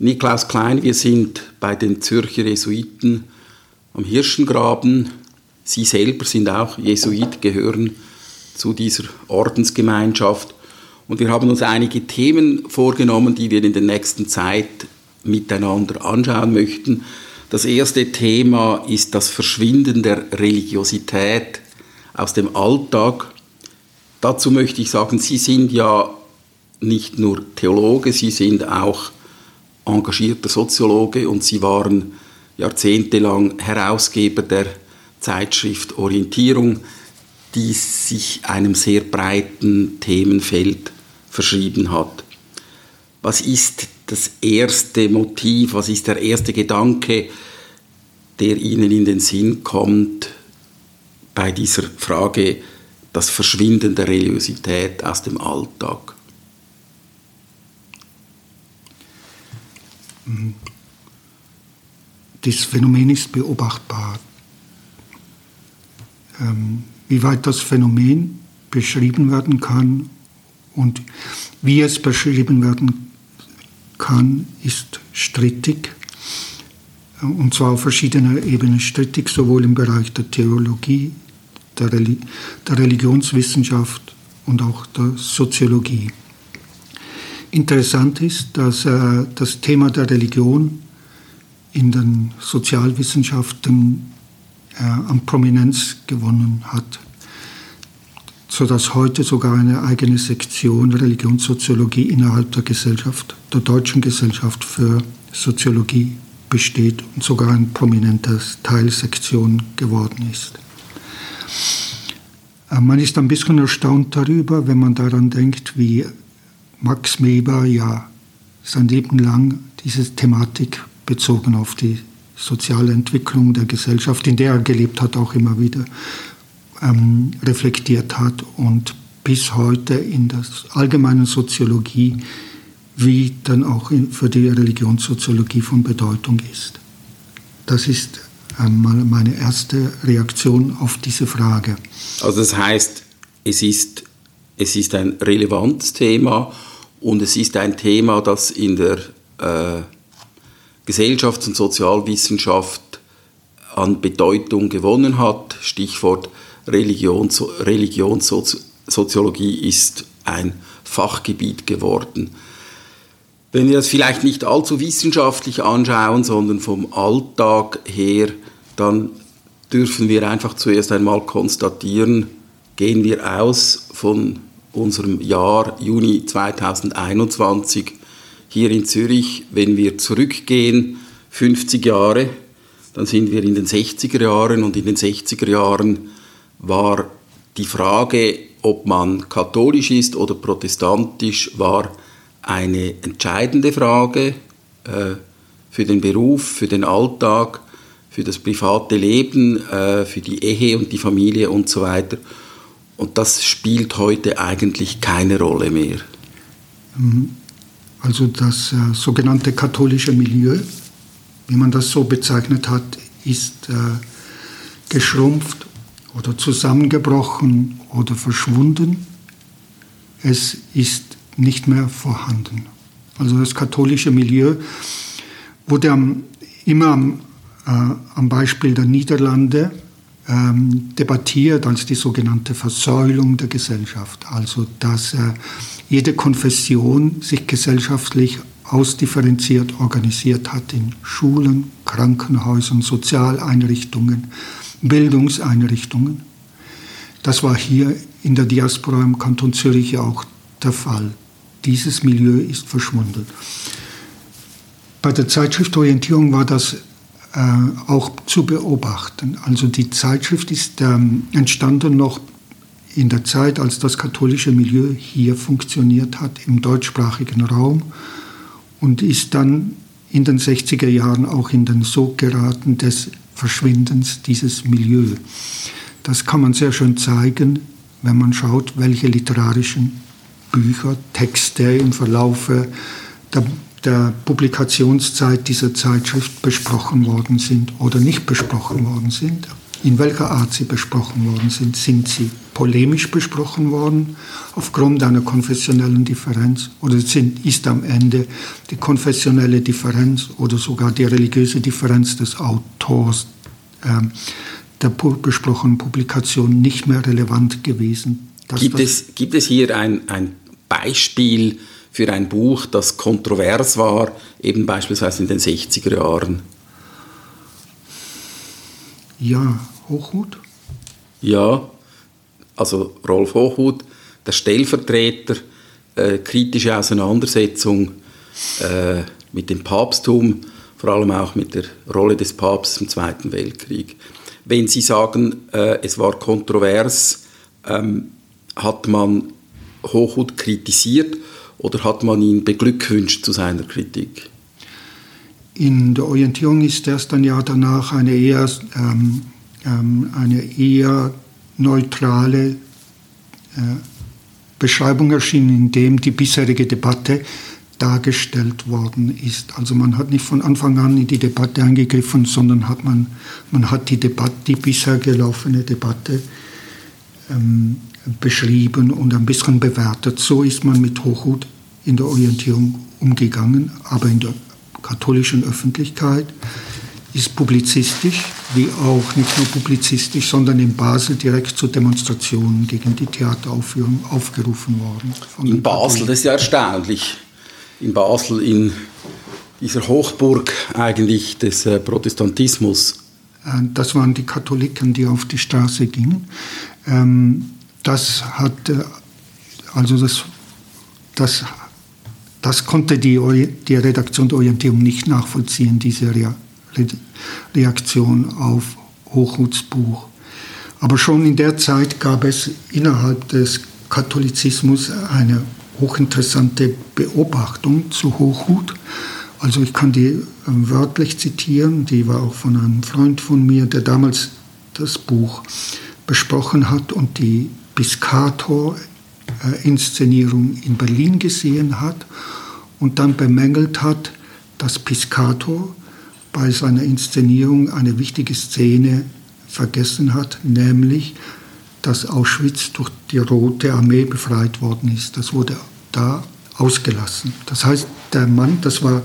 Niklaus Klein, wir sind bei den Zürcher Jesuiten am Hirschengraben. Sie selber sind auch Jesuit, gehören zu dieser Ordensgemeinschaft. Und wir haben uns einige Themen vorgenommen, die wir in der nächsten Zeit miteinander anschauen möchten. Das erste Thema ist das Verschwinden der Religiosität aus dem Alltag. Dazu möchte ich sagen, Sie sind ja nicht nur Theologe, Sie sind auch engagierter Soziologe und Sie waren jahrzehntelang Herausgeber der Zeitschrift Orientierung, die sich einem sehr breiten Themenfeld verschrieben hat. Was ist das erste Motiv, was ist der erste Gedanke, der Ihnen in den Sinn kommt bei dieser Frage, das Verschwinden der Religiosität aus dem Alltag? Das Phänomen ist beobachtbar. Ähm, wie weit das Phänomen beschrieben werden kann und wie es beschrieben werden kann, ist strittig. Und zwar auf verschiedener Ebene strittig, sowohl im Bereich der Theologie, der, Reli der Religionswissenschaft und auch der Soziologie. Interessant ist, dass äh, das Thema der Religion in den Sozialwissenschaften äh, an Prominenz gewonnen hat, sodass heute sogar eine eigene Sektion Religionssoziologie innerhalb der Gesellschaft, der deutschen Gesellschaft für Soziologie besteht und sogar ein prominenter Teilsektion geworden ist. Äh, man ist ein bisschen erstaunt darüber, wenn man daran denkt, wie Max Weber ja sein Leben lang diese Thematik bezogen auf die soziale Entwicklung der Gesellschaft, in der er gelebt hat, auch immer wieder ähm, reflektiert hat und bis heute in der allgemeinen Soziologie wie dann auch für die Religionssoziologie von Bedeutung ist. Das ist einmal meine erste Reaktion auf diese Frage. Also das heißt, es ist, es ist ein relevantes Thema und es ist ein Thema, das in der äh, Gesellschafts- und Sozialwissenschaft an Bedeutung gewonnen hat. Stichwort Religions Religionssoziologie ist ein Fachgebiet geworden. Wenn wir das vielleicht nicht allzu wissenschaftlich anschauen, sondern vom Alltag her, dann dürfen wir einfach zuerst einmal konstatieren, gehen wir aus von unserem Jahr Juni 2021 hier in Zürich, wenn wir zurückgehen, 50 Jahre, dann sind wir in den 60er Jahren und in den 60er Jahren war die Frage, ob man katholisch ist oder protestantisch, war eine entscheidende Frage äh, für den Beruf, für den Alltag, für das private Leben, äh, für die Ehe und die Familie und so weiter. Und das spielt heute eigentlich keine Rolle mehr. Mhm. Also das äh, sogenannte katholische Milieu, wie man das so bezeichnet hat, ist äh, geschrumpft oder zusammengebrochen oder verschwunden. Es ist nicht mehr vorhanden. Also das katholische Milieu wurde am, immer am, äh, am Beispiel der Niederlande ähm, debattiert als die sogenannte Versäulung der Gesellschaft. Also dass äh, jede Konfession sich gesellschaftlich ausdifferenziert organisiert hat in Schulen, Krankenhäusern, Sozialeinrichtungen, Bildungseinrichtungen. Das war hier in der Diaspora im Kanton Zürich auch der Fall. Dieses Milieu ist verschwunden. Bei der Zeitschrift Orientierung war das auch zu beobachten. Also die Zeitschrift ist ähm, entstanden noch in der Zeit, als das katholische Milieu hier funktioniert hat, im deutschsprachigen Raum und ist dann in den 60er Jahren auch in den Sog geraten des Verschwindens dieses Milieu. Das kann man sehr schön zeigen, wenn man schaut, welche literarischen Bücher, Texte im Verlaufe der, der Publikationszeit dieser Zeitschrift besprochen worden sind oder nicht besprochen worden sind. In welcher Art sie besprochen worden sind, sind sie polemisch besprochen worden aufgrund einer konfessionellen Differenz oder sind, ist am Ende die konfessionelle Differenz oder sogar die religiöse Differenz des Autors äh, der besprochenen Publikation nicht mehr relevant gewesen. Gibt es, gibt es hier ein, ein Beispiel für ein Buch, das kontrovers war, eben beispielsweise in den 60er Jahren? Ja, Hochhut? Ja, also Rolf Hochhut, der Stellvertreter, äh, kritische Auseinandersetzung äh, mit dem Papsttum, vor allem auch mit der Rolle des Papstes im Zweiten Weltkrieg. Wenn Sie sagen, äh, es war kontrovers, ähm, hat man Hochhut kritisiert oder hat man ihn beglückwünscht zu seiner Kritik? In der Orientierung ist erst ein Jahr danach eine eher, ähm, ähm, eine eher neutrale äh, Beschreibung erschienen, in dem die bisherige Debatte dargestellt worden ist. Also man hat nicht von Anfang an in die Debatte eingegriffen, sondern hat man, man hat die Debatte, die bisher gelaufene Debatte ähm, beschrieben und ein bisschen bewertet. So ist man mit Hochhut in der Orientierung umgegangen, aber in der katholischen Öffentlichkeit ist publizistisch, wie auch nicht nur publizistisch, sondern in Basel direkt zu Demonstrationen gegen die Theateraufführung aufgerufen worden. In Basel, das ist ja erstaunlich. In Basel, in dieser Hochburg eigentlich des äh, Protestantismus. Äh, das waren die Katholiken, die auf die Straße gingen. Ähm, das hat, äh, also das, das, das konnte die, die Redaktion der Orientierung nicht nachvollziehen, diese Reaktion auf Hochhuts Buch. Aber schon in der Zeit gab es innerhalb des Katholizismus eine hochinteressante Beobachtung zu Hochhut. Also ich kann die ähm, wörtlich zitieren, die war auch von einem Freund von mir, der damals das Buch besprochen hat und die Piscator-Inszenierung in Berlin gesehen hat und dann bemängelt hat, dass Piscator bei seiner Inszenierung eine wichtige Szene vergessen hat, nämlich, dass Auschwitz durch die Rote Armee befreit worden ist. Das wurde da ausgelassen. Das heißt, der Mann, das war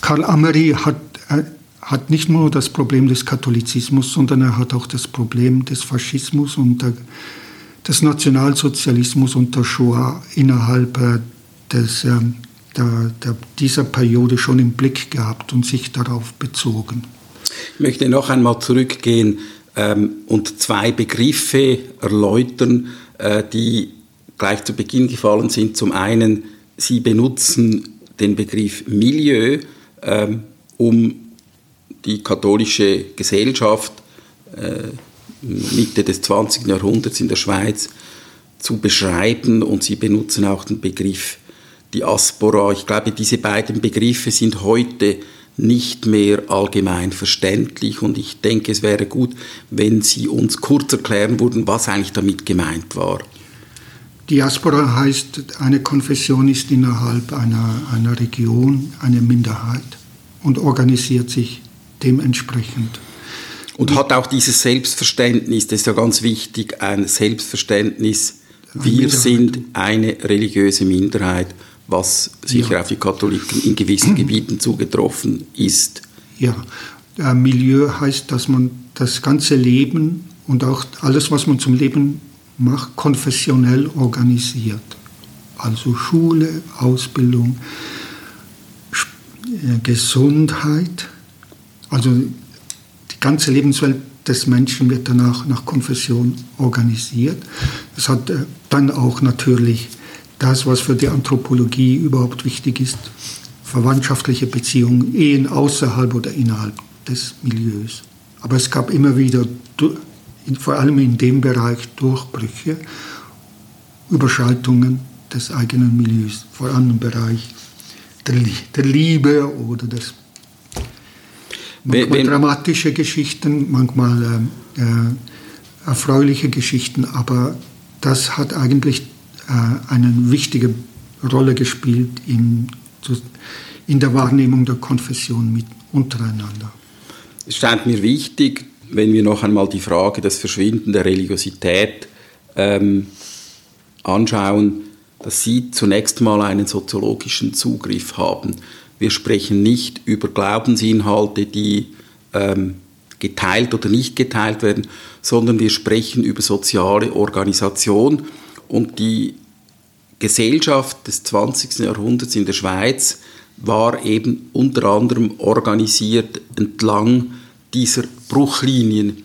Karl Amery, hat, äh, hat nicht nur das Problem des Katholizismus, sondern er hat auch das Problem des Faschismus und der des Nationalsozialismus und der Shoah innerhalb äh, des, ähm, der, der, dieser Periode schon im Blick gehabt und sich darauf bezogen. Ich möchte noch einmal zurückgehen ähm, und zwei Begriffe erläutern, äh, die gleich zu Beginn gefallen sind. Zum einen, Sie benutzen den Begriff Milieu, ähm, um die katholische Gesellschaft äh, Mitte des 20. Jahrhunderts in der Schweiz zu beschreiben und sie benutzen auch den Begriff Diaspora. Ich glaube, diese beiden Begriffe sind heute nicht mehr allgemein verständlich und ich denke, es wäre gut, wenn Sie uns kurz erklären würden, was eigentlich damit gemeint war. Diaspora heißt, eine Konfession ist innerhalb einer, einer Region eine Minderheit und organisiert sich dementsprechend. Und hat auch dieses Selbstverständnis, das ist ja ganz wichtig, ein Selbstverständnis, wir sind eine religiöse Minderheit, was sicher ja. auf die Katholiken in gewissen Gebieten zugetroffen ist. Ja, äh, Milieu heißt, dass man das ganze Leben und auch alles, was man zum Leben macht, konfessionell organisiert. Also Schule, Ausbildung, äh, Gesundheit, also ganze Lebenswelt des Menschen wird danach nach Konfession organisiert. Es hat äh, dann auch natürlich das, was für die Anthropologie überhaupt wichtig ist, verwandtschaftliche Beziehungen, Ehen außerhalb oder innerhalb des Milieus. Aber es gab immer wieder, vor allem in dem Bereich, Durchbrüche, Überschreitungen des eigenen Milieus, vor allem im Bereich der Liebe oder des Manchmal wenn, dramatische Geschichten, manchmal äh, äh, erfreuliche Geschichten, aber das hat eigentlich äh, eine wichtige Rolle gespielt in, in der Wahrnehmung der Konfession mit untereinander. Es scheint mir wichtig, wenn wir noch einmal die Frage des Verschwinden der Religiosität ähm, anschauen, dass sie zunächst mal einen soziologischen Zugriff haben. Wir sprechen nicht über Glaubensinhalte, die ähm, geteilt oder nicht geteilt werden, sondern wir sprechen über soziale Organisation und die Gesellschaft des 20. Jahrhunderts in der Schweiz war eben unter anderem organisiert entlang dieser Bruchlinien.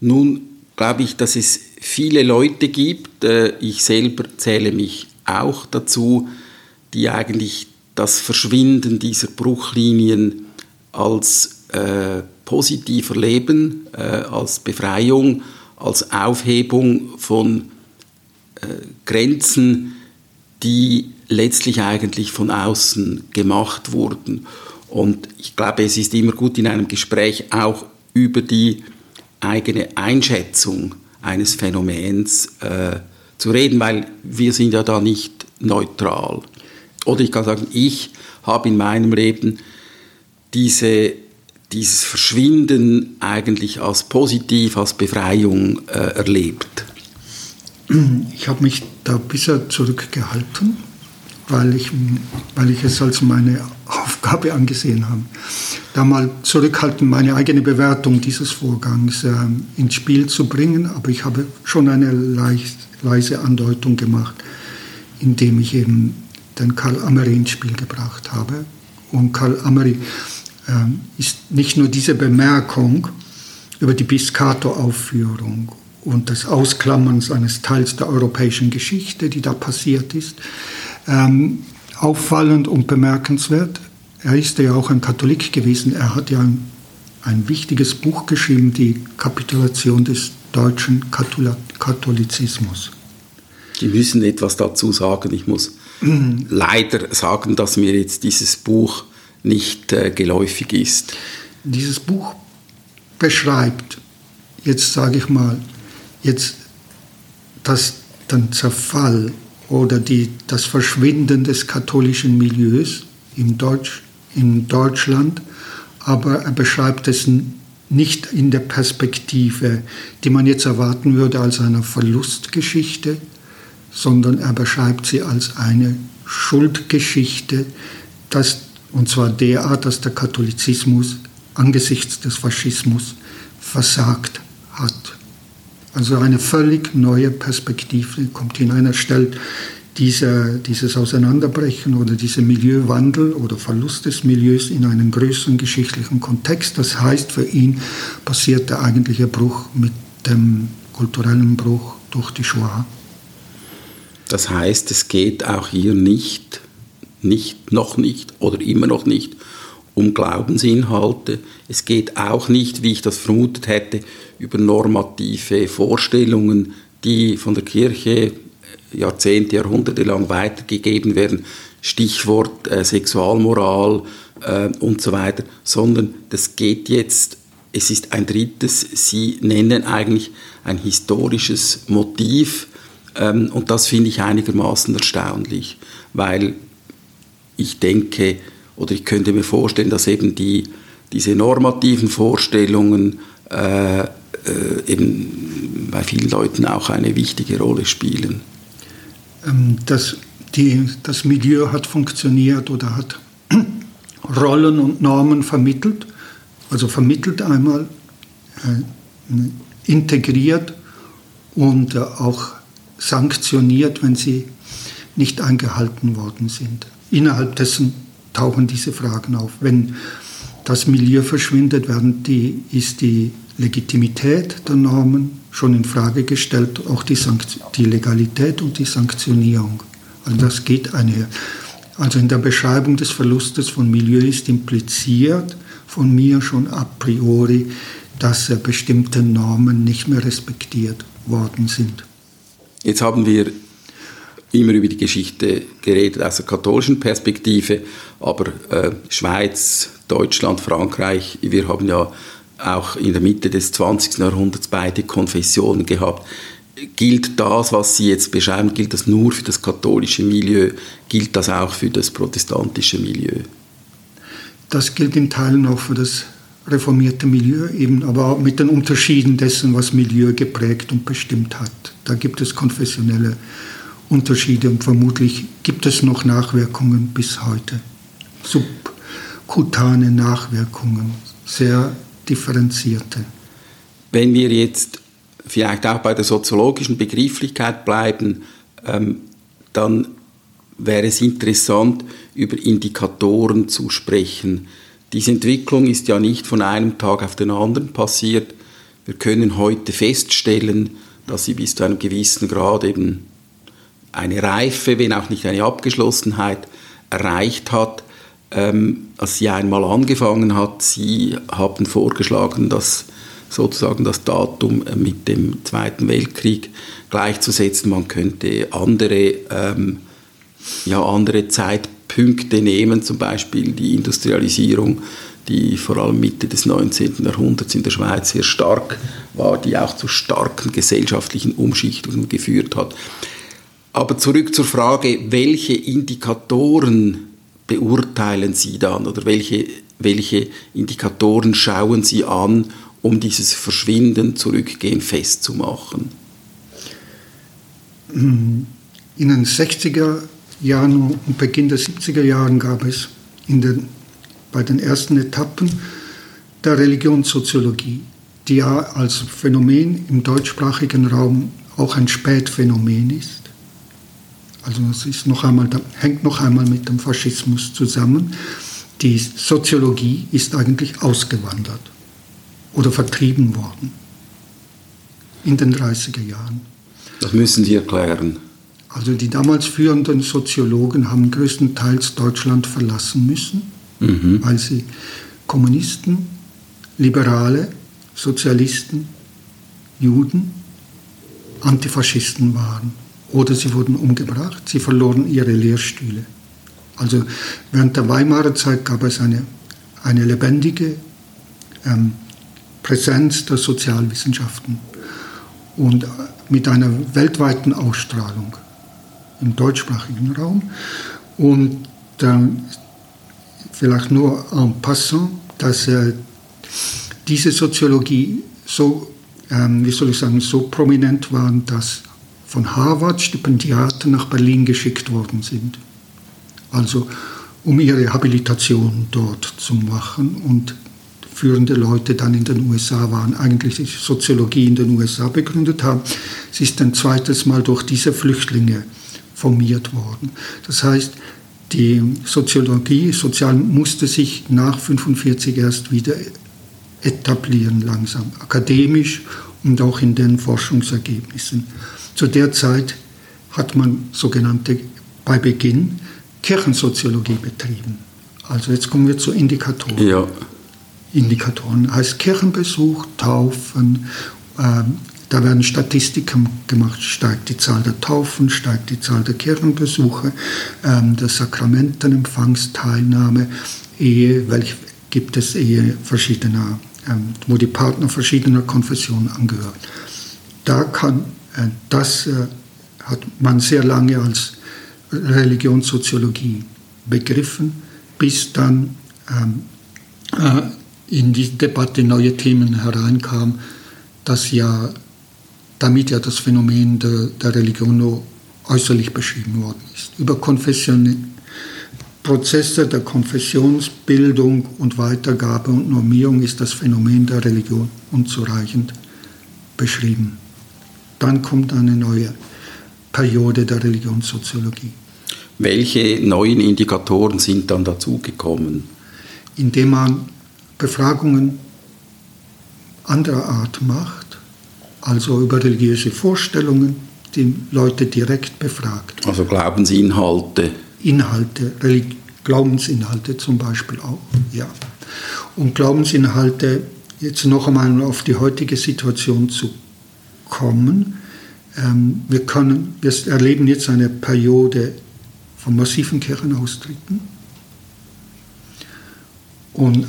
Nun glaube ich, dass es viele Leute gibt, äh, ich selber zähle mich auch dazu, die eigentlich das Verschwinden dieser Bruchlinien als äh, positiv erleben, äh, als Befreiung, als Aufhebung von äh, Grenzen, die letztlich eigentlich von außen gemacht wurden. Und ich glaube, es ist immer gut in einem Gespräch auch über die eigene Einschätzung eines Phänomens äh, zu reden, weil wir sind ja da nicht neutral. Oder ich kann sagen, ich habe in meinem Leben diese, dieses Verschwinden eigentlich als positiv, als Befreiung äh, erlebt. Ich habe mich da bisher zurückgehalten, weil ich, weil ich es als meine Aufgabe angesehen habe, da mal zurückhalten, meine eigene Bewertung dieses Vorgangs äh, ins Spiel zu bringen. Aber ich habe schon eine leicht, leise Andeutung gemacht, indem ich eben den Karl Amery ins Spiel gebracht habe. Und Karl Amery äh, ist nicht nur diese Bemerkung über die Biscato-Aufführung und das Ausklammern eines Teils der europäischen Geschichte, die da passiert ist, ähm, auffallend und bemerkenswert. Er ist ja auch ein Katholik gewesen. Er hat ja ein, ein wichtiges Buch geschrieben, die Kapitulation des deutschen Katholizismus. Sie müssen etwas dazu sagen. Ich muss. Leider sagen, dass mir jetzt dieses Buch nicht äh, geläufig ist. Dieses Buch beschreibt, jetzt sage ich mal, jetzt das, den Zerfall oder die, das Verschwinden des katholischen Milieus in, Deutsch, in Deutschland, aber er beschreibt es nicht in der Perspektive, die man jetzt erwarten würde als eine Verlustgeschichte, sondern er beschreibt sie als eine Schuldgeschichte, dass, und zwar derart, dass der Katholizismus angesichts des Faschismus versagt hat. Also eine völlig neue Perspektive kommt hinein. Er stellt diese, dieses Auseinanderbrechen oder dieser Milieuwandel oder Verlust des Milieus in einen größeren geschichtlichen Kontext. Das heißt, für ihn passiert der eigentliche Bruch mit dem kulturellen Bruch durch die Shoah. Das heißt, es geht auch hier nicht, nicht, noch nicht oder immer noch nicht um Glaubensinhalte. Es geht auch nicht, wie ich das vermutet hätte, über normative Vorstellungen, die von der Kirche Jahrzehnte, Jahrhunderte lang weitergegeben werden. Stichwort äh, Sexualmoral äh, und so weiter, sondern das geht jetzt, es ist ein drittes, Sie nennen eigentlich ein historisches Motiv, und das finde ich einigermaßen erstaunlich, weil ich denke oder ich könnte mir vorstellen, dass eben die, diese normativen Vorstellungen äh, äh, eben bei vielen Leuten auch eine wichtige Rolle spielen. Ähm, das, die, das Milieu hat funktioniert oder hat Rollen und Normen vermittelt, also vermittelt einmal, äh, integriert und äh, auch sanktioniert, wenn sie nicht eingehalten worden sind. Innerhalb dessen tauchen diese Fragen auf. Wenn das Milieu verschwindet, werden die, ist die Legitimität der Normen schon in Frage gestellt, auch die, die Legalität und die Sanktionierung. Also das geht einher. Also in der Beschreibung des Verlustes von Milieu ist impliziert von mir schon a priori, dass bestimmte Normen nicht mehr respektiert worden sind. Jetzt haben wir immer über die Geschichte geredet aus der katholischen Perspektive, aber äh, Schweiz, Deutschland, Frankreich, wir haben ja auch in der Mitte des 20. Jahrhunderts beide Konfessionen gehabt. Gilt das, was Sie jetzt beschreiben, gilt das nur für das katholische Milieu, gilt das auch für das protestantische Milieu? Das gilt in Teilen auch für das reformierte Milieu, eben aber auch mit den Unterschieden dessen, was Milieu geprägt und bestimmt hat. Da gibt es konfessionelle Unterschiede und vermutlich gibt es noch Nachwirkungen bis heute. Subkutane Nachwirkungen, sehr differenzierte. Wenn wir jetzt vielleicht auch bei der soziologischen Begrifflichkeit bleiben, ähm, dann wäre es interessant, über Indikatoren zu sprechen. Diese Entwicklung ist ja nicht von einem Tag auf den anderen passiert. Wir können heute feststellen, dass sie bis zu einem gewissen Grad eben eine Reife, wenn auch nicht eine Abgeschlossenheit, erreicht hat. Ähm, als sie einmal angefangen hat, sie haben vorgeschlagen, dass sozusagen das Datum äh, mit dem Zweiten Weltkrieg gleichzusetzen. Man könnte andere, ähm, ja, andere Zeitpunkte nehmen, zum Beispiel die Industrialisierung, die vor allem Mitte des 19. Jahrhunderts in der Schweiz sehr stark war, die auch zu starken gesellschaftlichen Umschichtungen geführt hat. Aber zurück zur Frage, welche Indikatoren beurteilen Sie dann oder welche, welche Indikatoren schauen Sie an, um dieses Verschwinden, Zurückgehen festzumachen? In den 60er Jahren und Beginn der 70er Jahren gab es den, bei den ersten Etappen der Religionssoziologie, die ja als Phänomen im deutschsprachigen Raum auch ein Spätphänomen ist. Also das ist noch einmal, hängt noch einmal mit dem Faschismus zusammen. Die Soziologie ist eigentlich ausgewandert oder vertrieben worden in den 30er Jahren. Das müssen Sie erklären. Also die damals führenden Soziologen haben größtenteils Deutschland verlassen müssen, mhm. weil sie Kommunisten, Liberale, Sozialisten, Juden, Antifaschisten waren. Oder sie wurden umgebracht, sie verloren ihre Lehrstühle. Also während der Weimarer Zeit gab es eine, eine lebendige ähm, Präsenz der Sozialwissenschaften und mit einer weltweiten Ausstrahlung im deutschsprachigen Raum. Und dann vielleicht nur en passant, dass äh, diese Soziologie so, ähm, wie soll ich sagen, so prominent war, dass von Harvard Stipendiaten nach Berlin geschickt worden sind. Also um ihre Habilitation dort zu machen und führende Leute dann in den USA waren, eigentlich die Soziologie in den USA begründet haben. Sie ist ein zweites Mal durch diese Flüchtlinge formiert worden. Das heißt, die Soziologie, Sozial musste sich nach 1945 erst wieder etablieren langsam, akademisch und auch in den Forschungsergebnissen. Zu der Zeit hat man sogenannte bei Beginn Kirchensoziologie betrieben. Also jetzt kommen wir zu Indikatoren. Ja. Indikatoren heißt Kirchenbesuch, Taufen. Da werden Statistiken gemacht, steigt die Zahl der Taufen, steigt die Zahl der Kirchenbesuche, ähm, der Sakramentenempfangsteilnahme, Ehe, welch gibt es Ehe verschiedener, ähm, wo die Partner verschiedener Konfessionen angehören. Da kann, äh, das äh, hat man sehr lange als Religionssoziologie begriffen, bis dann ähm, äh, in die Debatte neue Themen hereinkam, dass ja damit ja das Phänomen der, der Religion nur äußerlich beschrieben worden ist. Über konfessionelle Prozesse der Konfessionsbildung und Weitergabe und Normierung ist das Phänomen der Religion unzureichend beschrieben. Dann kommt eine neue Periode der Religionssoziologie. Welche neuen Indikatoren sind dann dazugekommen? Indem man Befragungen anderer Art macht, also über religiöse Vorstellungen, die Leute direkt befragt. Also Glaubensinhalte. Inhalte, Religi Glaubensinhalte zum Beispiel auch, ja. Und Glaubensinhalte, jetzt noch einmal auf die heutige Situation zu kommen. Ähm, wir, können, wir erleben jetzt eine Periode von massiven Kirchenaustritten. Und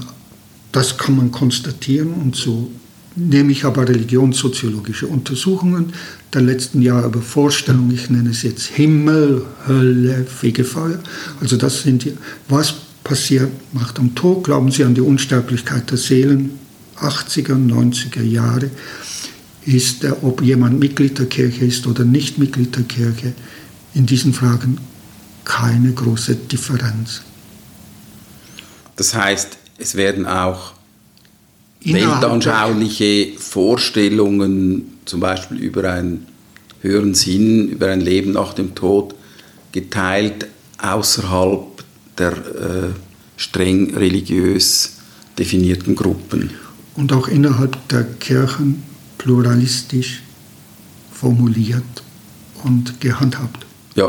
das kann man konstatieren und so nehme ich aber religionssoziologische Untersuchungen der letzten Jahre über Vorstellungen, ich nenne es jetzt Himmel, Hölle, Fegefeuer. Also das sind die, was passiert nach dem Tod? Glauben Sie an die Unsterblichkeit der Seelen? 80er, 90er Jahre ist, ob jemand Mitglied der Kirche ist oder nicht Mitglied der Kirche, in diesen Fragen keine große Differenz. Das heißt, es werden auch weltanschauliche Vorstellungen, zum Beispiel über einen höheren Sinn, über ein Leben nach dem Tod, geteilt außerhalb der äh, streng religiös definierten Gruppen. Und auch innerhalb der Kirchen pluralistisch formuliert und gehandhabt. Ja.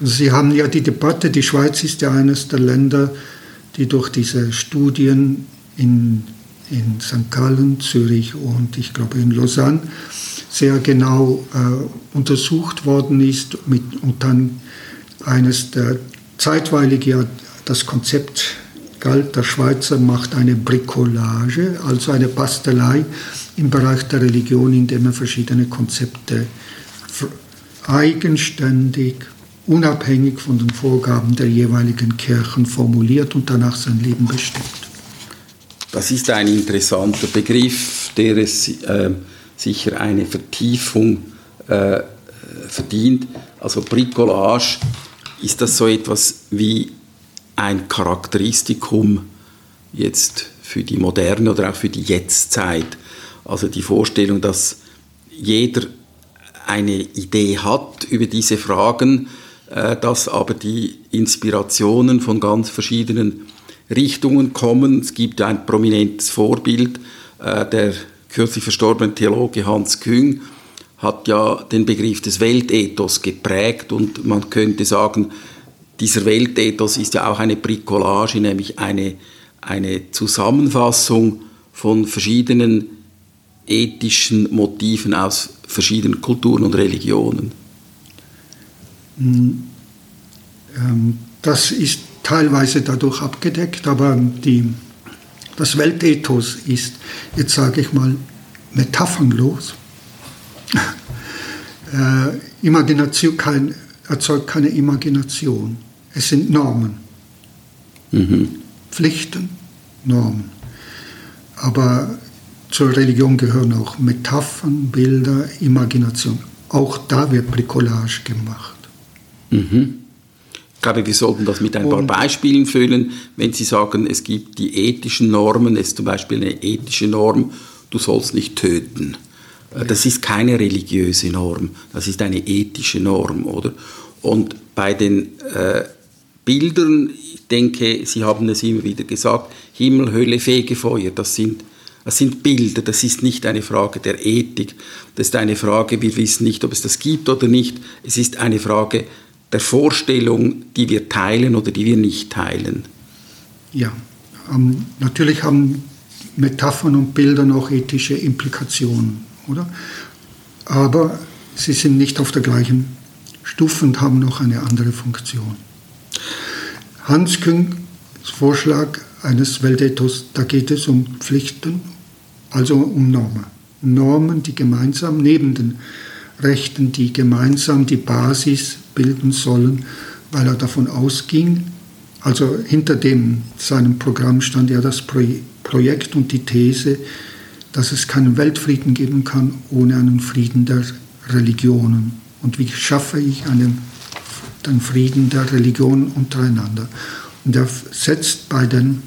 Also Sie haben ja die Debatte, die Schweiz ist ja eines der Länder, die durch diese Studien in, in St. Gallen, Zürich und ich glaube in Lausanne sehr genau äh, untersucht worden ist mit, und dann eines der zeitweilig ja das Konzept galt, der Schweizer macht eine Bricolage, also eine Bastelei im Bereich der Religion, indem er verschiedene Konzepte eigenständig, unabhängig von den Vorgaben der jeweiligen Kirchen formuliert und danach sein Leben bestimmt. Das ist ein interessanter Begriff, der es äh, sicher eine Vertiefung äh, verdient. Also Bricolage, ist das so etwas wie ein Charakteristikum jetzt für die moderne oder auch für die Jetztzeit? Also die Vorstellung, dass jeder eine Idee hat über diese Fragen, äh, dass aber die Inspirationen von ganz verschiedenen Richtungen kommen. Es gibt ein prominentes Vorbild, äh, der kürzlich verstorbene Theologe Hans Küng hat ja den Begriff des Weltethos geprägt und man könnte sagen, dieser Weltethos ist ja auch eine Bricolage, nämlich eine, eine Zusammenfassung von verschiedenen ethischen Motiven aus verschiedenen Kulturen und Religionen? Hm, ähm, das ist teilweise dadurch abgedeckt, aber die, das Weltethos ist, jetzt sage ich mal, metaphernlos. äh, Imagination kein, erzeugt keine Imagination. Es sind Normen. Mhm. Pflichten, Normen. Aber zur Religion gehören auch Metaphern, Bilder, Imagination. Auch da wird Bricolage gemacht. Mhm. Ich glaube, wir sollten das mit ein paar Beispielen füllen. Wenn Sie sagen, es gibt die ethischen Normen, es ist zum Beispiel eine ethische Norm, du sollst nicht töten. Äh, das ist keine religiöse Norm, das ist eine ethische Norm, oder? Und bei den äh, Bildern, ich denke, Sie haben es immer wieder gesagt, Himmel, Hölle, Fegefeuer, das sind das sind Bilder, das ist nicht eine Frage der Ethik, das ist eine Frage, wir wissen nicht, ob es das gibt oder nicht, es ist eine Frage der Vorstellung, die wir teilen oder die wir nicht teilen. Ja, ähm, natürlich haben Metaphern und Bilder noch ethische Implikationen, oder? Aber sie sind nicht auf der gleichen Stufe und haben noch eine andere Funktion. Hans Küngs Vorschlag eines Weltethos, da geht es um Pflichten, also um Normen. Normen, die gemeinsam neben den Rechten, die gemeinsam die Basis bilden sollen, weil er davon ausging, also hinter dem seinem Programm stand ja das Projekt und die These, dass es keinen Weltfrieden geben kann ohne einen Frieden der Religionen. Und wie schaffe ich einen, den Frieden der Religionen untereinander? Und er setzt bei den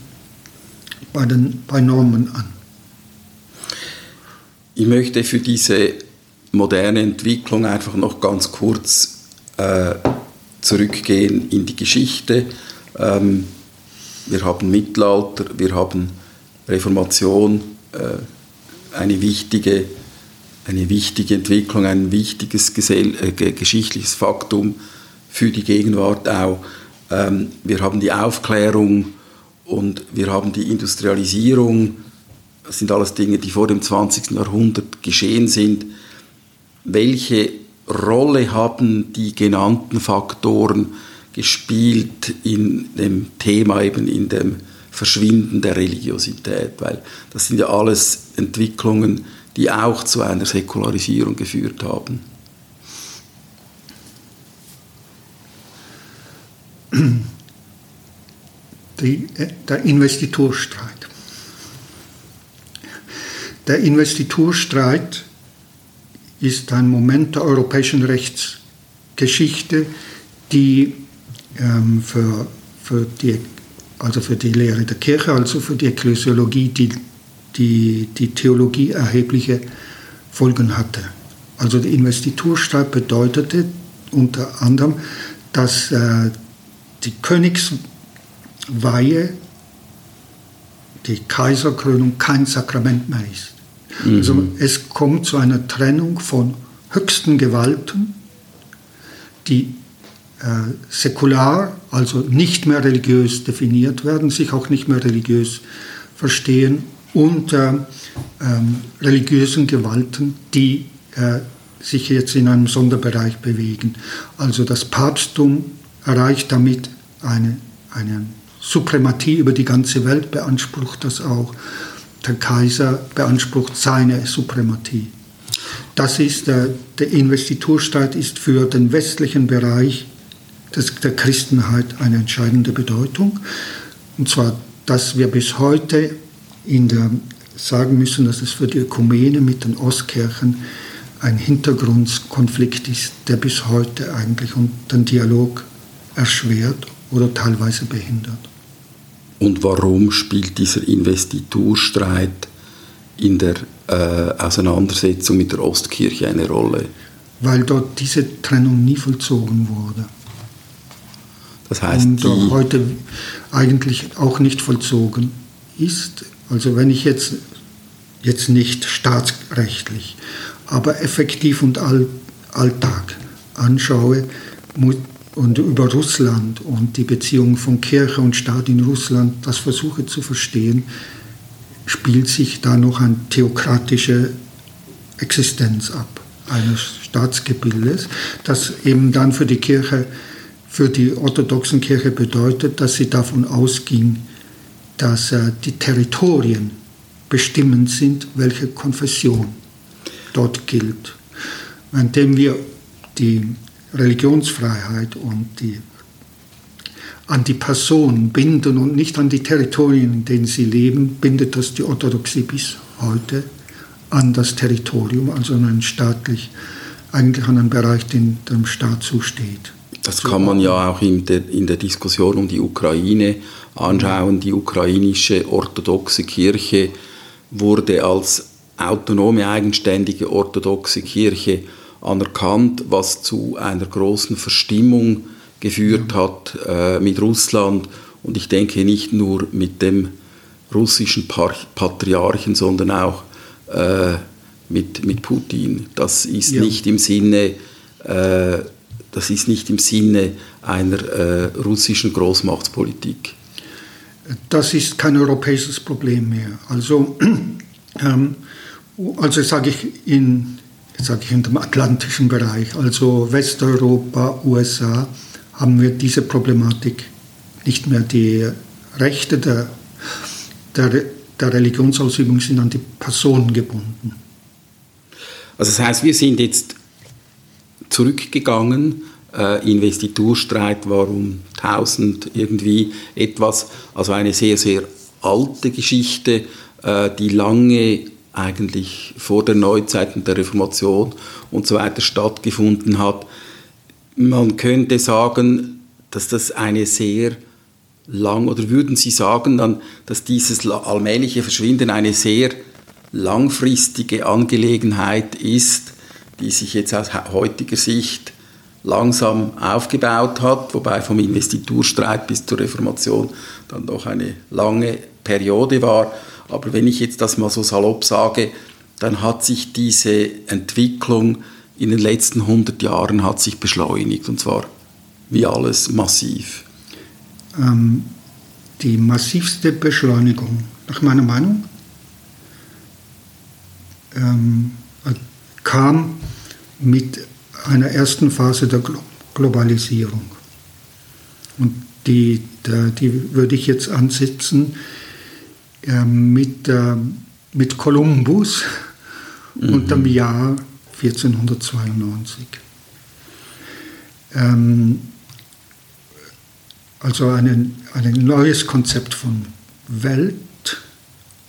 bei, den, bei Normen an. Ich möchte für diese moderne Entwicklung einfach noch ganz kurz äh, zurückgehen in die Geschichte. Ähm, wir haben Mittelalter, wir haben Reformation, äh, eine, wichtige, eine wichtige Entwicklung, ein wichtiges gesell äh, geschichtliches Faktum für die Gegenwart auch. Ähm, wir haben die Aufklärung, und wir haben die Industrialisierung, das sind alles Dinge, die vor dem 20. Jahrhundert geschehen sind. Welche Rolle haben die genannten Faktoren gespielt in dem Thema, eben in dem Verschwinden der Religiosität? Weil das sind ja alles Entwicklungen, die auch zu einer Säkularisierung geführt haben. die, der Investiturstreit. Der Investiturstreit ist ein Moment der europäischen Rechtsgeschichte, die ähm, für, für, die, also für die Lehre der Kirche, also für die Ekklesiologie, die, die, die Theologie erhebliche Folgen hatte. Also der Investiturstreit bedeutete unter anderem, dass äh, die Königsweihe, die Kaiserkrönung kein Sakrament mehr ist. Mhm. Also es kommt zu einer Trennung von höchsten Gewalten, die äh, säkular, also nicht mehr religiös definiert werden, sich auch nicht mehr religiös verstehen, und äh, ähm, religiösen Gewalten, die äh, sich jetzt in einem Sonderbereich bewegen. Also das Papsttum erreicht damit eine, eine Suprematie über die ganze Welt, beansprucht das auch der Kaiser beansprucht seine Suprematie. Das ist der, der Investiturstreit ist für den westlichen Bereich des, der Christenheit eine entscheidende Bedeutung. Und zwar, dass wir bis heute in der, sagen müssen, dass es für die Ökumene mit den Ostkirchen ein Hintergrundkonflikt ist, der bis heute eigentlich den Dialog erschwert oder teilweise behindert. Und warum spielt dieser Investiturstreit in der äh, Auseinandersetzung mit der Ostkirche eine Rolle? Weil dort diese Trennung nie vollzogen wurde. Das heißt, und äh, heute eigentlich auch nicht vollzogen ist. Also wenn ich jetzt, jetzt nicht staatsrechtlich, aber effektiv und all, Alltag anschaue, und über Russland und die Beziehungen von Kirche und Staat in Russland, das versuche zu verstehen, spielt sich da noch eine theokratische Existenz ab, eines Staatsgebildes, das eben dann für die Kirche, für die orthodoxen Kirche bedeutet, dass sie davon ausging, dass äh, die Territorien bestimmend sind, welche Konfession dort gilt. Indem wir die Religionsfreiheit und die an die Person binden und nicht an die Territorien, in denen sie leben, bindet das die Orthodoxie bis heute an das Territorium, also an einen staatlich, eigentlich an einen Bereich, den dem Staat zusteht. Das kann man ja auch in der, in der Diskussion um die Ukraine anschauen. Die ukrainische orthodoxe Kirche wurde als autonome, eigenständige orthodoxe Kirche anerkannt, was zu einer großen Verstimmung geführt hat äh, mit Russland und ich denke nicht nur mit dem russischen Patriarchen, sondern auch äh, mit, mit Putin. Das ist ja. nicht im Sinne äh, das ist nicht im Sinne einer äh, russischen Großmachtspolitik. Das ist kein europäisches Problem mehr. Also, ähm, also sage ich in sage ich, in dem atlantischen Bereich, also Westeuropa, USA, haben wir diese Problematik nicht mehr. Die Rechte der, der, der Religionsausübung sind an die Personen gebunden. Also das heißt, wir sind jetzt zurückgegangen. Äh, Investiturstreit war um 1000 irgendwie etwas, also eine sehr, sehr alte Geschichte, äh, die lange eigentlich vor der Neuzeit und der Reformation und so weiter stattgefunden hat. Man könnte sagen, dass das eine sehr lang, oder würden Sie sagen dann, dass dieses allmähliche Verschwinden eine sehr langfristige Angelegenheit ist, die sich jetzt aus heutiger Sicht langsam aufgebaut hat, wobei vom Investiturstreit bis zur Reformation dann doch eine lange Periode war. Aber wenn ich jetzt das mal so salopp sage, dann hat sich diese Entwicklung in den letzten 100 Jahren hat sich beschleunigt und zwar wie alles massiv. Ähm, die massivste Beschleunigung, nach meiner Meinung, ähm, kam mit einer ersten Phase der Globalisierung. Und die, die würde ich jetzt ansetzen mit, äh, mit Kolumbus mhm. und dem Jahr 1492. Ähm, also ein, ein neues Konzept von Welt,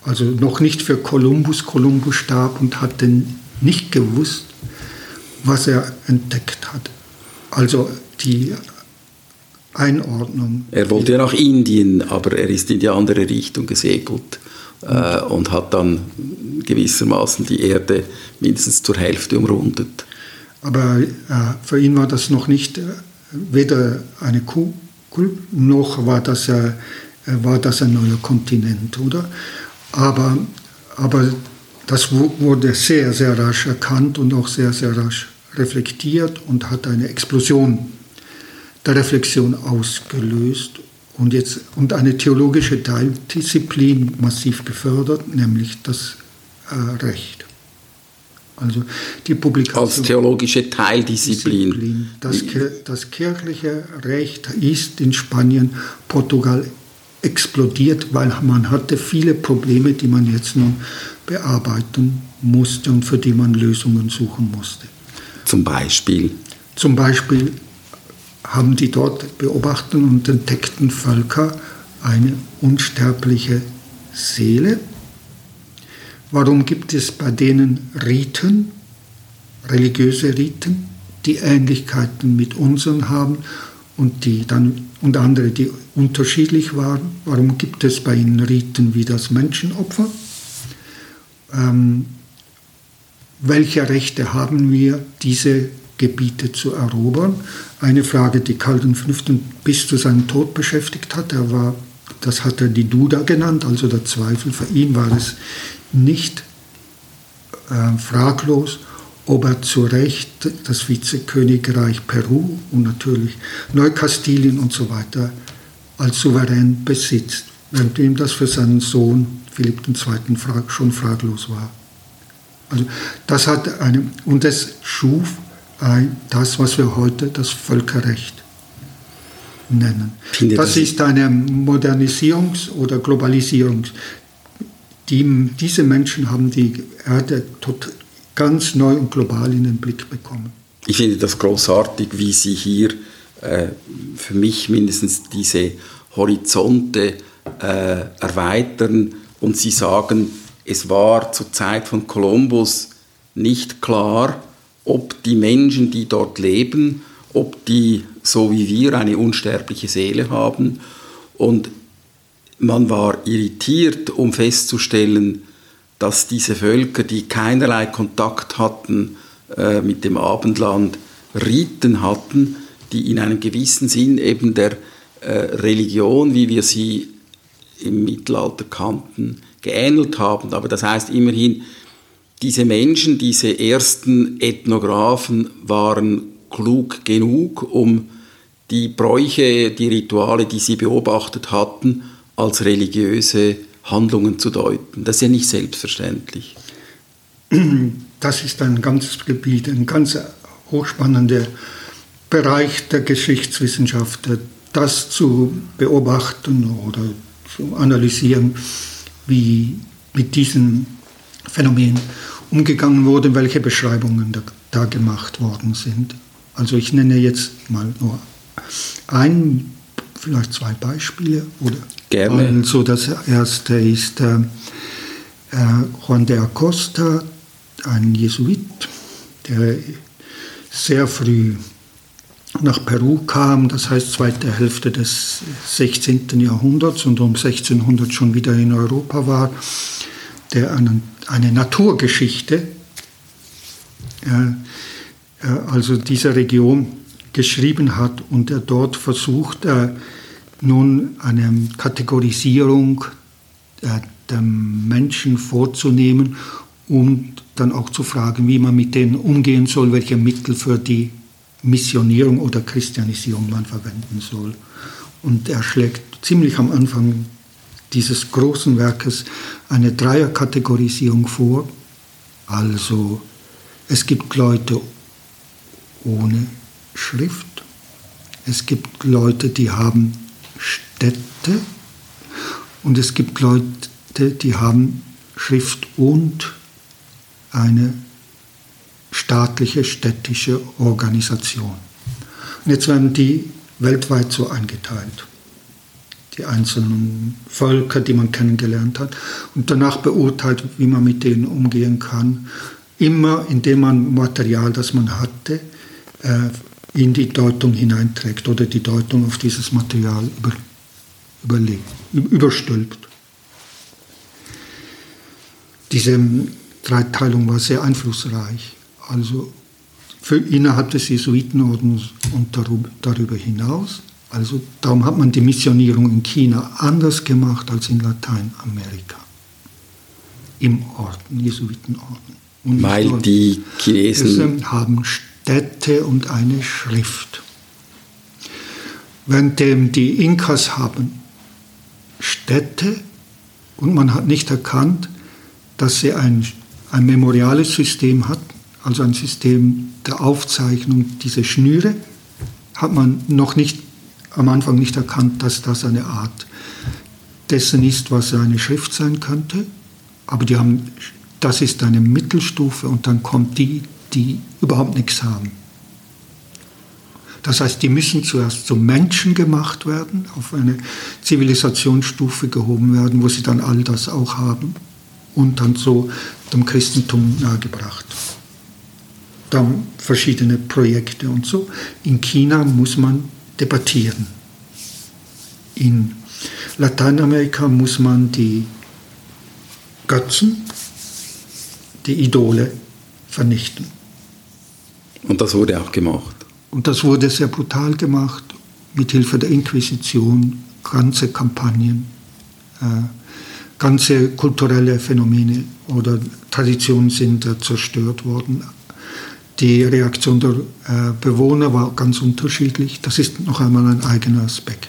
also noch nicht für Kolumbus. Kolumbus starb und hat denn nicht gewusst, was er entdeckt hat. Also die Einordnung. Er wollte ja nach Indien, aber er ist in die andere Richtung gesegelt äh, und hat dann gewissermaßen die Erde mindestens zur Hälfte umrundet. Aber äh, für ihn war das noch nicht äh, weder eine Kuh noch war das, äh, war das ein neuer Kontinent, oder? Aber, aber das wurde sehr, sehr rasch erkannt und auch sehr, sehr rasch reflektiert und hat eine Explosion der Reflexion ausgelöst und, jetzt, und eine theologische Teildisziplin massiv gefördert, nämlich das äh, Recht. Also die Publikation. Als theologische Teildisziplin. Disziplin. Das, das kirchliche Recht ist in Spanien, Portugal explodiert, weil man hatte viele Probleme, die man jetzt nun bearbeiten musste und für die man Lösungen suchen musste. Zum Beispiel? Zum Beispiel haben die dort beobachteten und entdeckten Völker eine unsterbliche Seele. Warum gibt es bei denen Riten, religiöse Riten, die Ähnlichkeiten mit unseren haben und die dann und andere, die unterschiedlich waren? Warum gibt es bei ihnen Riten wie das Menschenopfer? Ähm, welche Rechte haben wir, diese Gebiete zu erobern? Eine Frage, die Karl V. bis zu seinem Tod beschäftigt hat. Er war, das hat er die Duda genannt, also der Zweifel. Für ihn war es nicht äh, fraglos, ob er zu Recht das Vizekönigreich Peru und natürlich Neukastilien und so weiter als souverän besitzt, während ihm das für seinen Sohn Philipp II. schon fraglos war. Also das hat eine, und es schuf das, was wir heute das Völkerrecht nennen. Finde das, das ist eine Modernisierungs- oder Globalisierungs- die, diese Menschen haben die Erde tot, ganz neu und global in den Blick bekommen. Ich finde das großartig, wie Sie hier äh, für mich mindestens diese Horizonte äh, erweitern und Sie sagen, es war zur Zeit von Kolumbus nicht klar, ob die Menschen, die dort leben, ob die so wie wir eine unsterbliche Seele haben. Und man war irritiert, um festzustellen, dass diese Völker, die keinerlei Kontakt hatten äh, mit dem Abendland, Riten hatten, die in einem gewissen Sinn eben der äh, Religion, wie wir sie im Mittelalter kannten, geähnelt haben. Aber das heißt immerhin, diese Menschen, diese ersten Ethnographen waren klug genug, um die Bräuche, die Rituale, die sie beobachtet hatten, als religiöse Handlungen zu deuten. Das ist ja nicht selbstverständlich. Das ist ein ganzes Gebiet, ein ganz hochspannender Bereich der Geschichtswissenschaft, das zu beobachten oder zu analysieren, wie mit diesen Phänomenen umgegangen wurde, welche Beschreibungen da, da gemacht worden sind. Also ich nenne jetzt mal nur ein, vielleicht zwei Beispiele oder Gerne. Also das erste ist äh, äh, Juan de Acosta, ein Jesuit, der sehr früh nach Peru kam, das heißt zweite Hälfte des 16. Jahrhunderts und um 1600 schon wieder in Europa war, der einen, eine Naturgeschichte, äh, also dieser Region geschrieben hat und er dort versucht, äh, nun eine Kategorisierung äh, der Menschen vorzunehmen und dann auch zu fragen, wie man mit denen umgehen soll, welche Mittel für die Missionierung oder Christianisierung man verwenden soll. Und er schlägt ziemlich am Anfang dieses großen Werkes eine Dreierkategorisierung vor. Also es gibt Leute ohne Schrift, es gibt Leute, die haben Städte und es gibt Leute, die haben Schrift und eine staatliche städtische Organisation. Und jetzt werden die weltweit so eingeteilt. Die einzelnen Völker, die man kennengelernt hat, und danach beurteilt, wie man mit denen umgehen kann. Immer indem man Material, das man hatte, äh, in die Deutung hineinträgt oder die Deutung auf dieses Material über, überlegt, überstülpt. Diese Dreiteilung war sehr einflussreich. Also für innerhalb des Jesuitenordens und darüber hinaus. Also darum hat man die Missionierung in China anders gemacht als in Lateinamerika. Im Orden, Jesuitenorden. Und Weil die Chinesen haben Städte und eine Schrift. Währenddem die Inkas haben Städte und man hat nicht erkannt, dass sie ein, ein memoriales System hatten, also ein System der Aufzeichnung dieser Schnüre, hat man noch nicht am Anfang nicht erkannt, dass das eine Art dessen ist, was eine Schrift sein könnte. Aber die haben, das ist eine Mittelstufe und dann kommt die, die überhaupt nichts haben. Das heißt, die müssen zuerst zum Menschen gemacht werden, auf eine Zivilisationsstufe gehoben werden, wo sie dann all das auch haben und dann so dem Christentum nahegebracht. Dann verschiedene Projekte und so. In China muss man debattieren. In Lateinamerika muss man die Götzen, die Idole vernichten. Und das wurde auch gemacht. Und das wurde sehr brutal gemacht, mit Hilfe der Inquisition, ganze Kampagnen. Äh, ganze kulturelle Phänomene oder Traditionen sind äh, zerstört worden. Die Reaktion der äh, Bewohner war ganz unterschiedlich. Das ist noch einmal ein eigener Aspekt.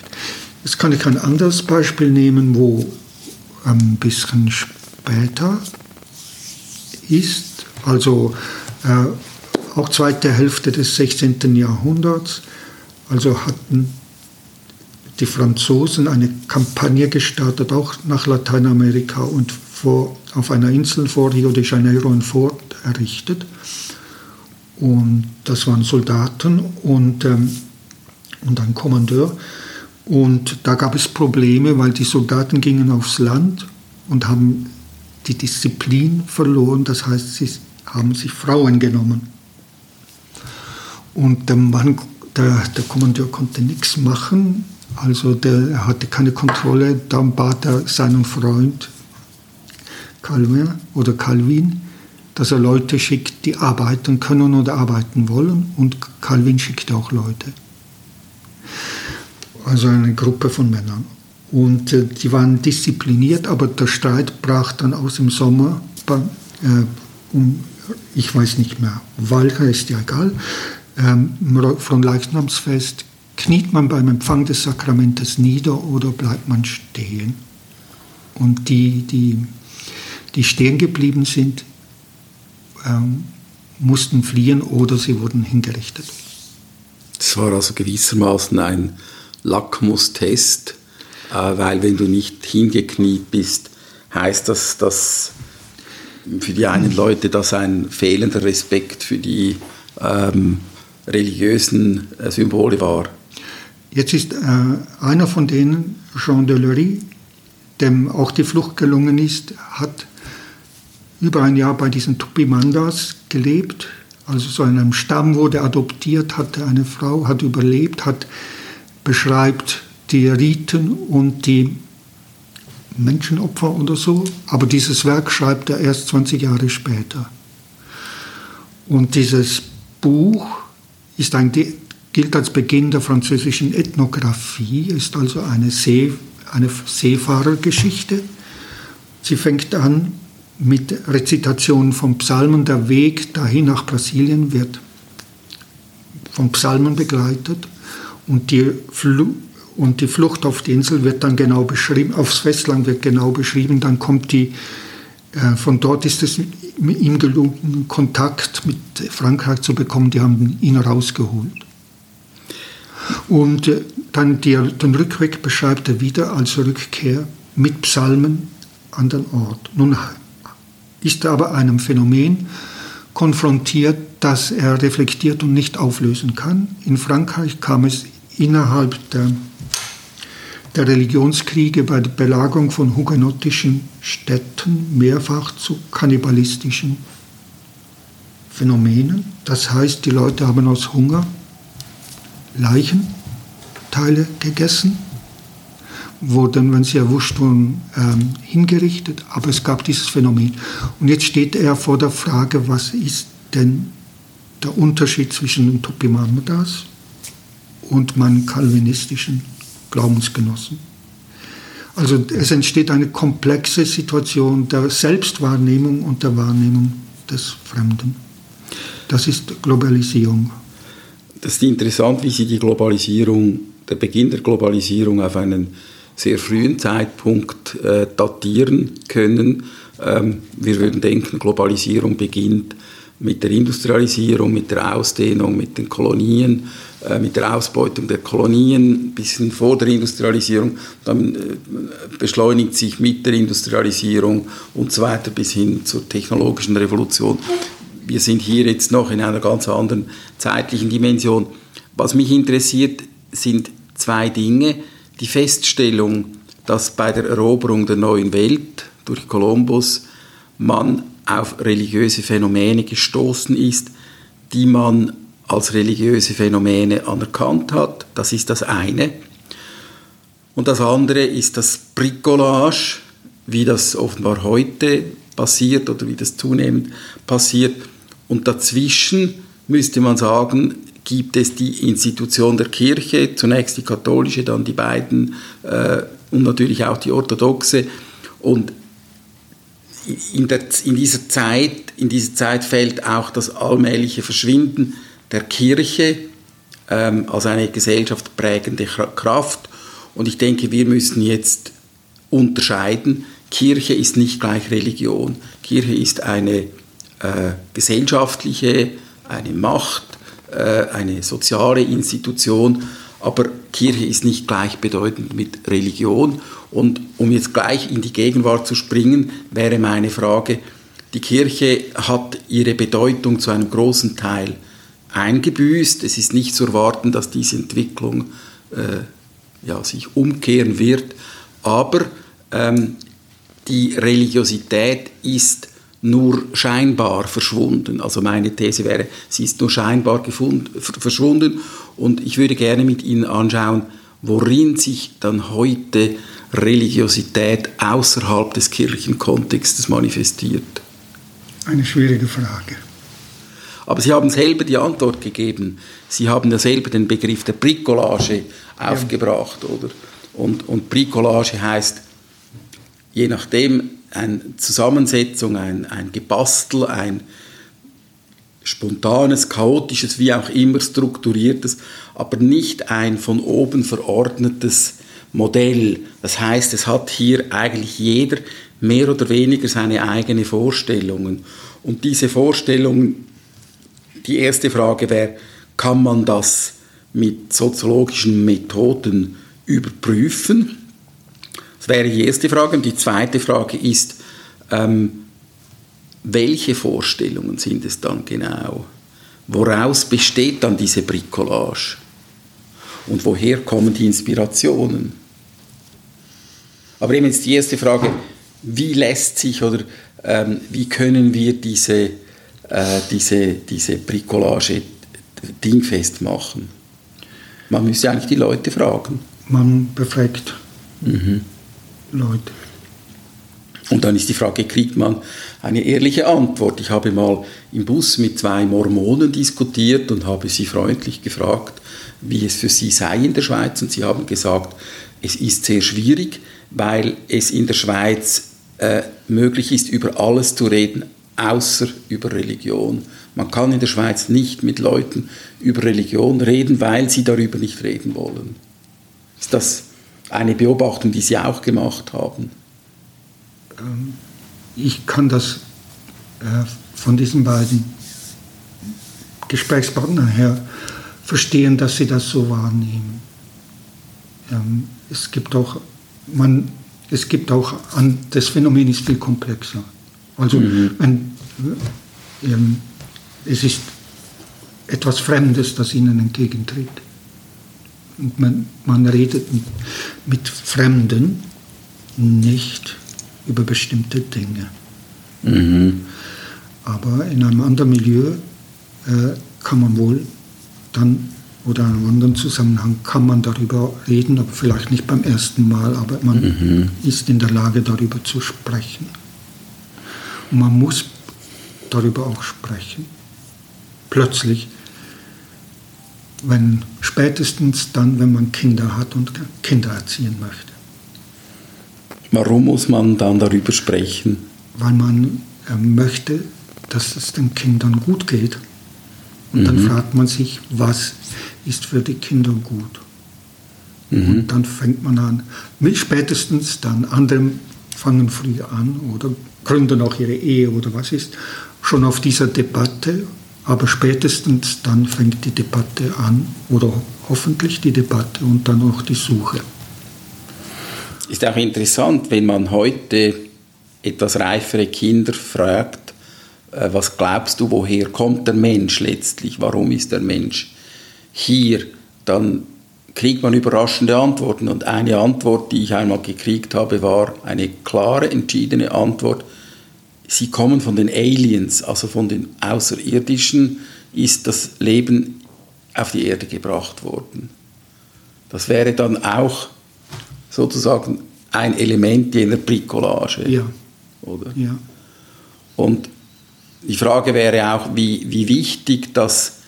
Jetzt kann ich ein anderes Beispiel nehmen, wo ein bisschen später ist, also äh, auch zweite Hälfte des 16. Jahrhunderts, also hatten die Franzosen eine Kampagne gestartet, auch nach Lateinamerika und vor, auf einer Insel vor Rio de Janeiro ein Fort errichtet. Und das waren Soldaten und, ähm, und ein Kommandeur. Und da gab es Probleme, weil die Soldaten gingen aufs Land und haben die Disziplin verloren. Das heißt, sie haben sich Frauen genommen. Und der Mann, der, der Kommandeur konnte nichts machen also der, er hatte keine Kontrolle. Dann bat er seinen Freund Calvin oder Calvin, dass er Leute schickt, die arbeiten können oder arbeiten wollen. Und Calvin schickte auch Leute. Also eine Gruppe von Männern. Und äh, die waren diszipliniert, aber der Streit brach dann aus im Sommer äh, um, ich weiß nicht mehr, Walcher ist ja egal, ähm, von Leichnamsfest Kniet man beim Empfang des Sakramentes nieder oder bleibt man stehen? Und die, die, die stehen geblieben sind, ähm, mussten fliehen oder sie wurden hingerichtet. Das war also gewissermaßen ein Lackmustest, äh, weil wenn du nicht hingekniet bist, heißt das, dass für die einen Leute das ein fehlender Respekt für die ähm, religiösen äh, Symbole war. Jetzt ist äh, einer von denen, Jean Delery, dem auch die Flucht gelungen ist, hat über ein Jahr bei diesen Tupimandas gelebt, also so in einem Stamm wurde adoptiert, hatte eine Frau, hat überlebt, hat beschreibt die Riten und die Menschenopfer oder so, aber dieses Werk schreibt er erst 20 Jahre später. Und dieses Buch ist ein gilt als Beginn der französischen Ethnographie, ist also eine, See, eine Seefahrergeschichte. Sie fängt an mit Rezitationen von Psalmen. Der Weg dahin nach Brasilien wird von Psalmen begleitet und die, Fl und die Flucht auf die Insel wird dann genau beschrieben, aufs Festland wird genau beschrieben. Dann kommt die, äh, von dort ist es ihm gelungen, Kontakt mit Frankreich zu bekommen. Die haben ihn rausgeholt. Und äh, dann die, den Rückweg beschreibt er wieder als Rückkehr mit Psalmen an den Ort. Nun ist er aber einem Phänomen konfrontiert, das er reflektiert und nicht auflösen kann. In Frankreich kam es innerhalb der, der Religionskriege bei der Belagerung von hugenottischen Städten mehrfach zu kannibalistischen Phänomenen. Das heißt, die Leute haben aus Hunger Leichenteile gegessen, wurden, wenn sie erwischt wurden, ähm, hingerichtet. Aber es gab dieses Phänomen. Und jetzt steht er vor der Frage, was ist denn der Unterschied zwischen dem Topi Mahmudas und meinen kalvinistischen Glaubensgenossen. Also es entsteht eine komplexe Situation der Selbstwahrnehmung und der Wahrnehmung des Fremden. Das ist Globalisierung. Das ist interessant, wie Sie die Globalisierung, der Beginn der Globalisierung auf einen sehr frühen Zeitpunkt äh, datieren können. Ähm, wir würden denken, Globalisierung beginnt mit der Industrialisierung, mit der Ausdehnung, mit den Kolonien, äh, mit der Ausbeutung der Kolonien, ein bisschen vor der Industrialisierung, dann äh, beschleunigt sich mit der Industrialisierung und so weiter bis hin zur technologischen Revolution. Wir sind hier jetzt noch in einer ganz anderen zeitlichen Dimension. Was mich interessiert, sind zwei Dinge. Die Feststellung, dass bei der Eroberung der neuen Welt durch Kolumbus man auf religiöse Phänomene gestoßen ist, die man als religiöse Phänomene anerkannt hat. Das ist das eine. Und das andere ist das Bricolage, wie das offenbar heute passiert oder wie das zunehmend passiert. Und dazwischen müsste man sagen, gibt es die Institution der Kirche, zunächst die katholische, dann die beiden äh, und natürlich auch die orthodoxe. Und in, der, in, dieser Zeit, in diese Zeit fällt auch das allmähliche Verschwinden der Kirche ähm, als eine gesellschaftsprägende Kraft. Und ich denke, wir müssen jetzt unterscheiden. Kirche ist nicht gleich Religion. Kirche ist eine äh, gesellschaftliche, eine Macht, eine soziale Institution, aber Kirche ist nicht gleichbedeutend mit Religion. Und um jetzt gleich in die Gegenwart zu springen, wäre meine Frage, die Kirche hat ihre Bedeutung zu einem großen Teil eingebüßt. Es ist nicht zu erwarten, dass diese Entwicklung äh, ja, sich umkehren wird. Aber ähm, die Religiosität ist nur scheinbar verschwunden. Also meine These wäre, sie ist nur scheinbar gefunden, verschwunden. Und ich würde gerne mit Ihnen anschauen, worin sich dann heute Religiosität außerhalb des kirchlichen Kontextes manifestiert. Eine schwierige Frage. Aber Sie haben selber die Antwort gegeben. Sie haben ja selber den Begriff der Bricolage aufgebracht, ja. oder? Und, und Bricolage heißt, je nachdem, eine Zusammensetzung, ein, ein Gebastel, ein spontanes, chaotisches, wie auch immer strukturiertes, aber nicht ein von oben verordnetes Modell. Das heißt, es hat hier eigentlich jeder mehr oder weniger seine eigenen Vorstellungen. Und diese Vorstellungen die erste Frage wäre, kann man das mit soziologischen Methoden überprüfen? Das wäre die erste Frage. Und die zweite Frage ist, ähm, welche Vorstellungen sind es dann genau? Woraus besteht dann diese Bricolage? Und woher kommen die Inspirationen? Aber eben jetzt die erste Frage, wie lässt sich oder ähm, wie können wir diese äh, diese, diese Bricolage dingfest machen. Man müsste eigentlich die Leute fragen. Man befragt mhm. Leute. Und dann ist die Frage, kriegt man eine ehrliche Antwort? Ich habe mal im Bus mit zwei Mormonen diskutiert und habe sie freundlich gefragt, wie es für sie sei in der Schweiz. Und sie haben gesagt, es ist sehr schwierig, weil es in der Schweiz äh, möglich ist, über alles zu reden, außer über Religion. Man kann in der Schweiz nicht mit Leuten über Religion reden, weil sie darüber nicht reden wollen. Ist das eine Beobachtung, die Sie auch gemacht haben? Ähm, ich kann das äh, von diesen beiden Gesprächspartnern her verstehen, dass sie das so wahrnehmen. Ähm, es gibt auch, man, es gibt auch, das Phänomen ist viel komplexer. Also mhm. ein, ähm, es ist etwas Fremdes, das ihnen entgegentritt. Man, man redet mit, mit Fremden nicht über bestimmte Dinge. Mhm. Aber in einem anderen Milieu äh, kann man wohl dann oder in einem anderen Zusammenhang kann man darüber reden, aber vielleicht nicht beim ersten Mal, aber man mhm. ist in der Lage, darüber zu sprechen. Und man muss darüber auch sprechen. Plötzlich, wenn spätestens dann, wenn man Kinder hat und Kinder erziehen möchte. Warum muss man dann darüber sprechen? Weil man äh, möchte, dass es den Kindern gut geht. Und mhm. dann fragt man sich, was ist für die Kinder gut? Mhm. Und dann fängt man an, spätestens dann, andere fangen früh an oder gründen auch ihre Ehe oder was ist, schon auf dieser Debatte, aber spätestens dann fängt die Debatte an oder hoffentlich die Debatte und dann auch die Suche. Ist auch interessant, wenn man heute etwas reifere Kinder fragt, äh, was glaubst du, woher kommt der Mensch letztlich? Warum ist der Mensch hier? Dann kriegt man überraschende Antworten. Und eine Antwort, die ich einmal gekriegt habe, war eine klare, entschiedene Antwort. Sie kommen von den Aliens, also von den Außerirdischen, ist das Leben auf die Erde gebracht worden. Das wäre dann auch sozusagen ein Element jener Bricolage. Ja. Oder? Ja. Und die Frage wäre auch, wie, wie wichtig das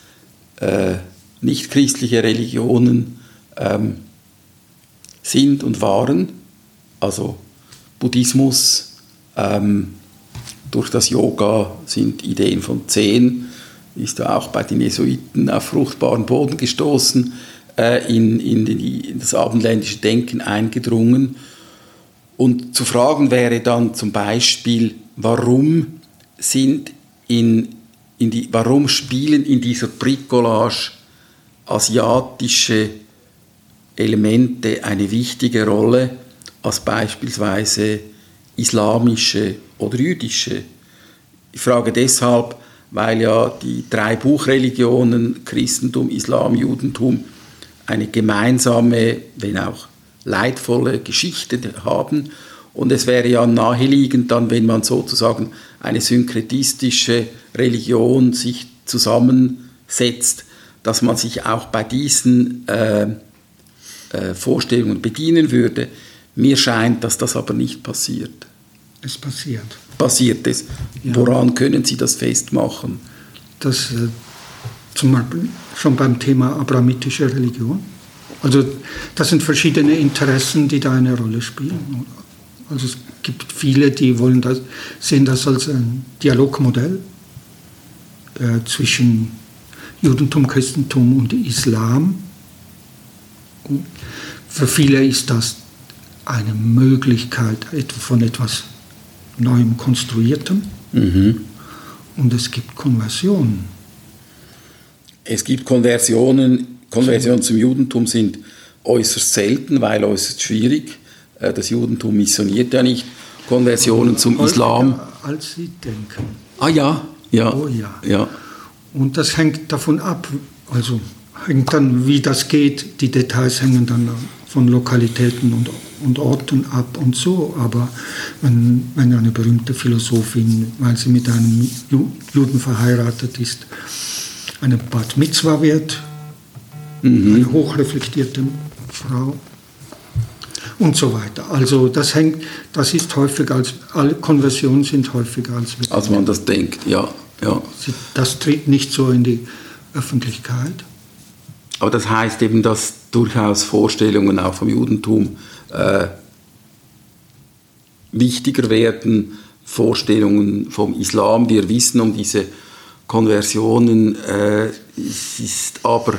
äh, nichtchristliche Religionen ähm, sind und waren, also Buddhismus, ähm, durch das Yoga sind Ideen von Zehn, ist ja auch bei den Jesuiten auf fruchtbaren Boden gestoßen, äh, in, in, die, in das abendländische Denken eingedrungen. Und zu fragen wäre dann zum Beispiel, warum sind in, in die, warum spielen in dieser Bricolage asiatische Elemente eine wichtige Rolle als beispielsweise islamische oder jüdische. Ich frage deshalb, weil ja die drei Buchreligionen Christentum, Islam, Judentum eine gemeinsame, wenn auch leidvolle Geschichte haben. Und es wäre ja naheliegend dann, wenn man sozusagen eine synkretistische Religion sich zusammensetzt, dass man sich auch bei diesen äh, äh, Vorstellungen bedienen würde. Mir scheint, dass das aber nicht passiert. Es passiert. Passiert es. Ja. Woran können Sie das festmachen? Das äh, zum Beispiel schon beim Thema abrahamitische Religion. Also das sind verschiedene Interessen, die da eine Rolle spielen. Also es gibt viele, die wollen das, sehen das als ein Dialogmodell äh, zwischen Judentum, Christentum und Islam. Für viele ist das eine Möglichkeit von etwas Neuem Konstruiertem. Mhm. Und es gibt Konversionen. Es gibt Konversionen. Konversionen zum Judentum sind äußerst selten, weil äußerst schwierig. Äh, das Judentum missioniert ja nicht. Konversionen zum Islam. Als Sie denken. Ah ja, ja. Oh ja. ja. Und das hängt davon ab, also hängt dann, wie das geht, die Details hängen dann von Lokalitäten und, und Orten ab und so. Aber wenn, wenn eine berühmte Philosophin, weil sie mit einem Juden verheiratet ist, eine Bat Mitzwa wird, mhm. eine hochreflektierte Frau, und so weiter. Also das hängt, das ist häufiger als, alle Konversionen sind häufiger als wir Als man das denkt, ja, ja. Das tritt nicht so in die Öffentlichkeit. Aber das heißt eben, dass durchaus Vorstellungen auch vom Judentum äh, wichtiger werden, Vorstellungen vom Islam. Wir wissen um diese Konversionen, äh, es ist aber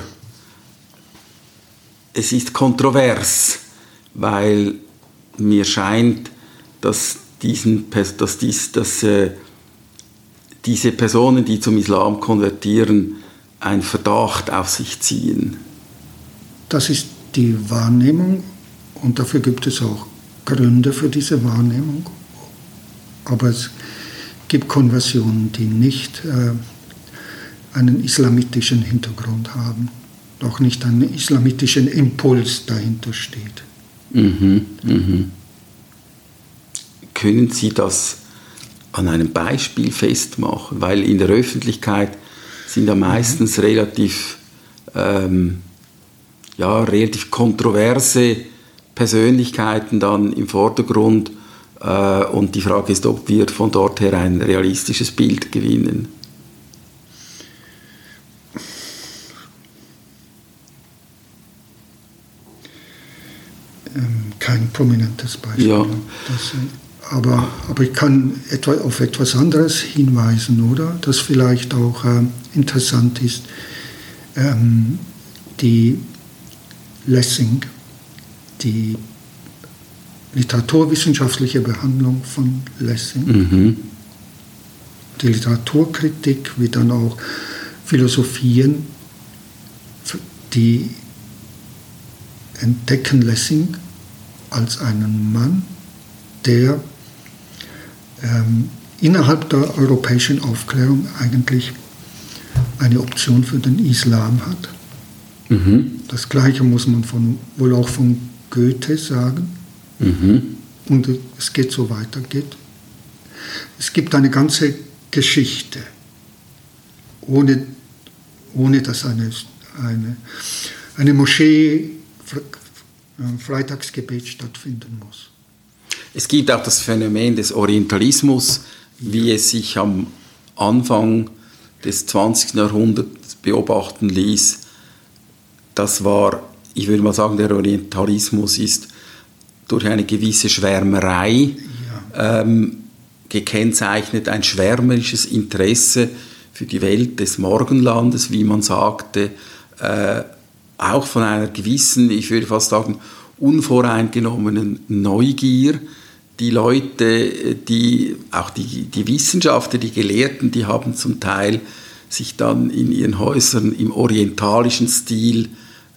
es ist kontrovers weil mir scheint, dass, diesen, dass, dies, dass äh, diese Personen, die zum Islam konvertieren, einen Verdacht auf sich ziehen. Das ist die Wahrnehmung und dafür gibt es auch Gründe für diese Wahrnehmung. Aber es gibt Konversionen, die nicht äh, einen islamitischen Hintergrund haben. noch nicht ein islamitischer Impuls dahinter steht. Mhm, mhm. Können Sie das an einem Beispiel festmachen? Weil in der Öffentlichkeit sind ja meistens mhm. relativ, ähm, ja, relativ kontroverse Persönlichkeiten dann im Vordergrund. Äh, und die Frage ist, ob wir von dort her ein realistisches Bild gewinnen. Ähm, kein prominentes Beispiel. Ja. Das, aber, aber ich kann etwa auf etwas anderes hinweisen, oder? Das vielleicht auch äh, interessant ist. Ähm, die Lessing, die literaturwissenschaftliche Behandlung von Lessing, mhm. die Literaturkritik, wie dann auch Philosophien, die entdecken Lessing als einen Mann, der ähm, innerhalb der europäischen Aufklärung eigentlich eine Option für den Islam hat. Mhm. Das Gleiche muss man von, wohl auch von Goethe sagen. Mhm. Und es geht so weiter. Geht. Es gibt eine ganze Geschichte, ohne, ohne dass eine, eine, eine Moschee Freitagsgebet stattfinden muss. Es gibt auch das Phänomen des Orientalismus, wie es sich am Anfang des 20. Jahrhunderts beobachten ließ. Das war, ich würde mal sagen, der Orientalismus ist durch eine gewisse Schwärmerei ja. ähm, gekennzeichnet, ein schwärmerisches Interesse für die Welt des Morgenlandes, wie man sagte, äh, auch von einer gewissen, ich würde fast sagen, unvoreingenommenen Neugier die Leute, die, auch die, die Wissenschaftler, die Gelehrten, die haben zum Teil sich dann in ihren Häusern im orientalischen Stil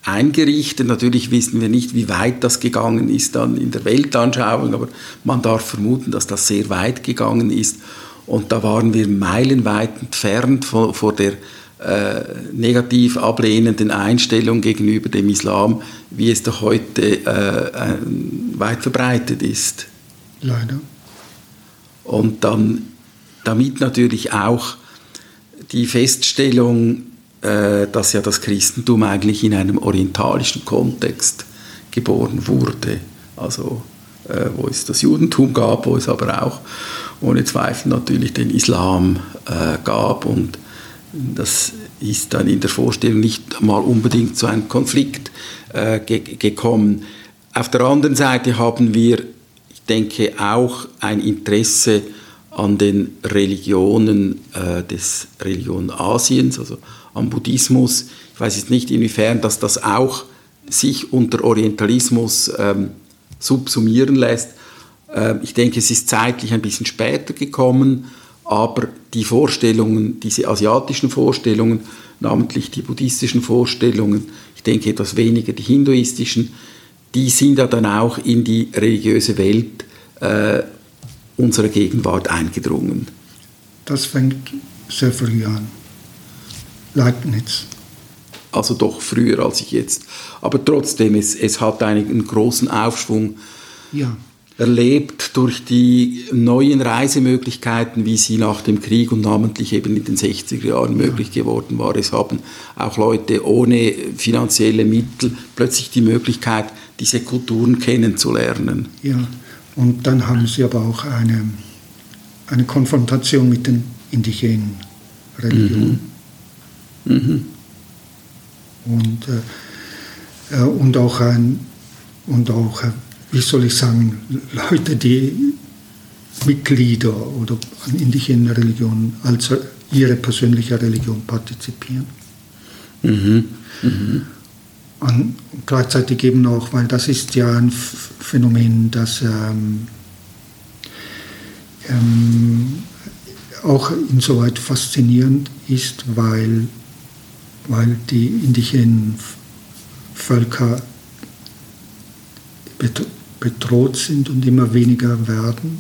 eingerichtet. Natürlich wissen wir nicht, wie weit das gegangen ist dann in der Weltanschauung, aber man darf vermuten, dass das sehr weit gegangen ist. Und da waren wir meilenweit entfernt vor, vor der äh, negativ ablehnenden Einstellung gegenüber dem Islam, wie es doch heute äh, weit verbreitet ist. Leider. Und dann damit natürlich auch die Feststellung, äh, dass ja das Christentum eigentlich in einem orientalischen Kontext geboren wurde. Also äh, wo es das Judentum gab, wo es aber auch ohne Zweifel natürlich den Islam äh, gab. Und das ist dann in der Vorstellung nicht mal unbedingt zu einem Konflikt ge gekommen. Auf der anderen Seite haben wir denke auch ein Interesse an den Religionen äh, des Religion Asiens, also am Buddhismus. Ich weiß jetzt nicht, inwiefern dass das auch sich unter Orientalismus ähm, subsumieren lässt. Äh, ich denke, es ist zeitlich ein bisschen später gekommen, aber die Vorstellungen, diese asiatischen Vorstellungen, namentlich die buddhistischen Vorstellungen, ich denke etwas weniger die hinduistischen, die sind ja dann auch in die religiöse Welt äh, unserer Gegenwart eingedrungen. Das fängt sehr früh an. Leibniz. Also doch früher als ich jetzt. Aber trotzdem, es, es hat einen großen Aufschwung ja. erlebt durch die neuen Reisemöglichkeiten, wie sie nach dem Krieg und namentlich eben in den 60er Jahren möglich geworden war. Es haben auch Leute ohne finanzielle Mittel plötzlich die Möglichkeit, diese Kulturen kennenzulernen. Ja, und dann haben sie aber auch eine, eine Konfrontation mit den indigenen Religionen. Mhm. Mhm. Und, äh, äh, und auch, ein, und auch äh, wie soll ich sagen, Leute, die Mitglieder oder an indigenen Religionen als ihre persönliche Religion partizipieren. Mhm. Mhm. Und gleichzeitig eben auch, weil das ist ja ein Phänomen, das ähm, ähm, auch insoweit faszinierend ist, weil, weil die indigenen Völker bedroht sind und immer weniger werden.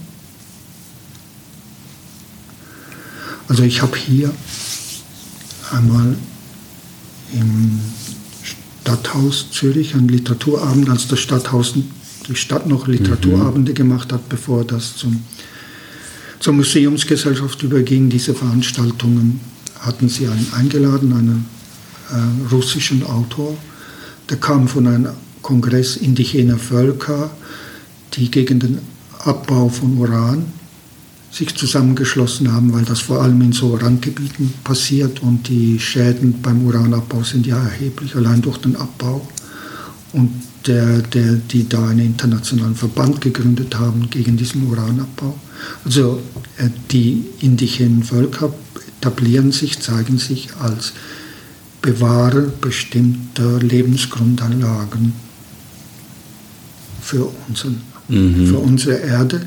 Also ich habe hier einmal im Stadthaus Zürich, ein Literaturabend, als das Stadthaus, die Stadt noch Literaturabende mhm. gemacht hat, bevor das zum, zur Museumsgesellschaft überging. Diese Veranstaltungen hatten sie einen eingeladen, einen äh, russischen Autor. Der kam von einem Kongress indigener Völker, die gegen den Abbau von Uran sich zusammengeschlossen haben, weil das vor allem in so Randgebieten passiert und die Schäden beim Uranabbau sind ja erheblich, allein durch den Abbau. Und der, der, die da einen internationalen Verband gegründet haben gegen diesen Uranabbau. Also äh, die indigenen Völker etablieren sich, zeigen sich als Bewahrer bestimmter Lebensgrundanlagen für, unseren, mhm. für unsere Erde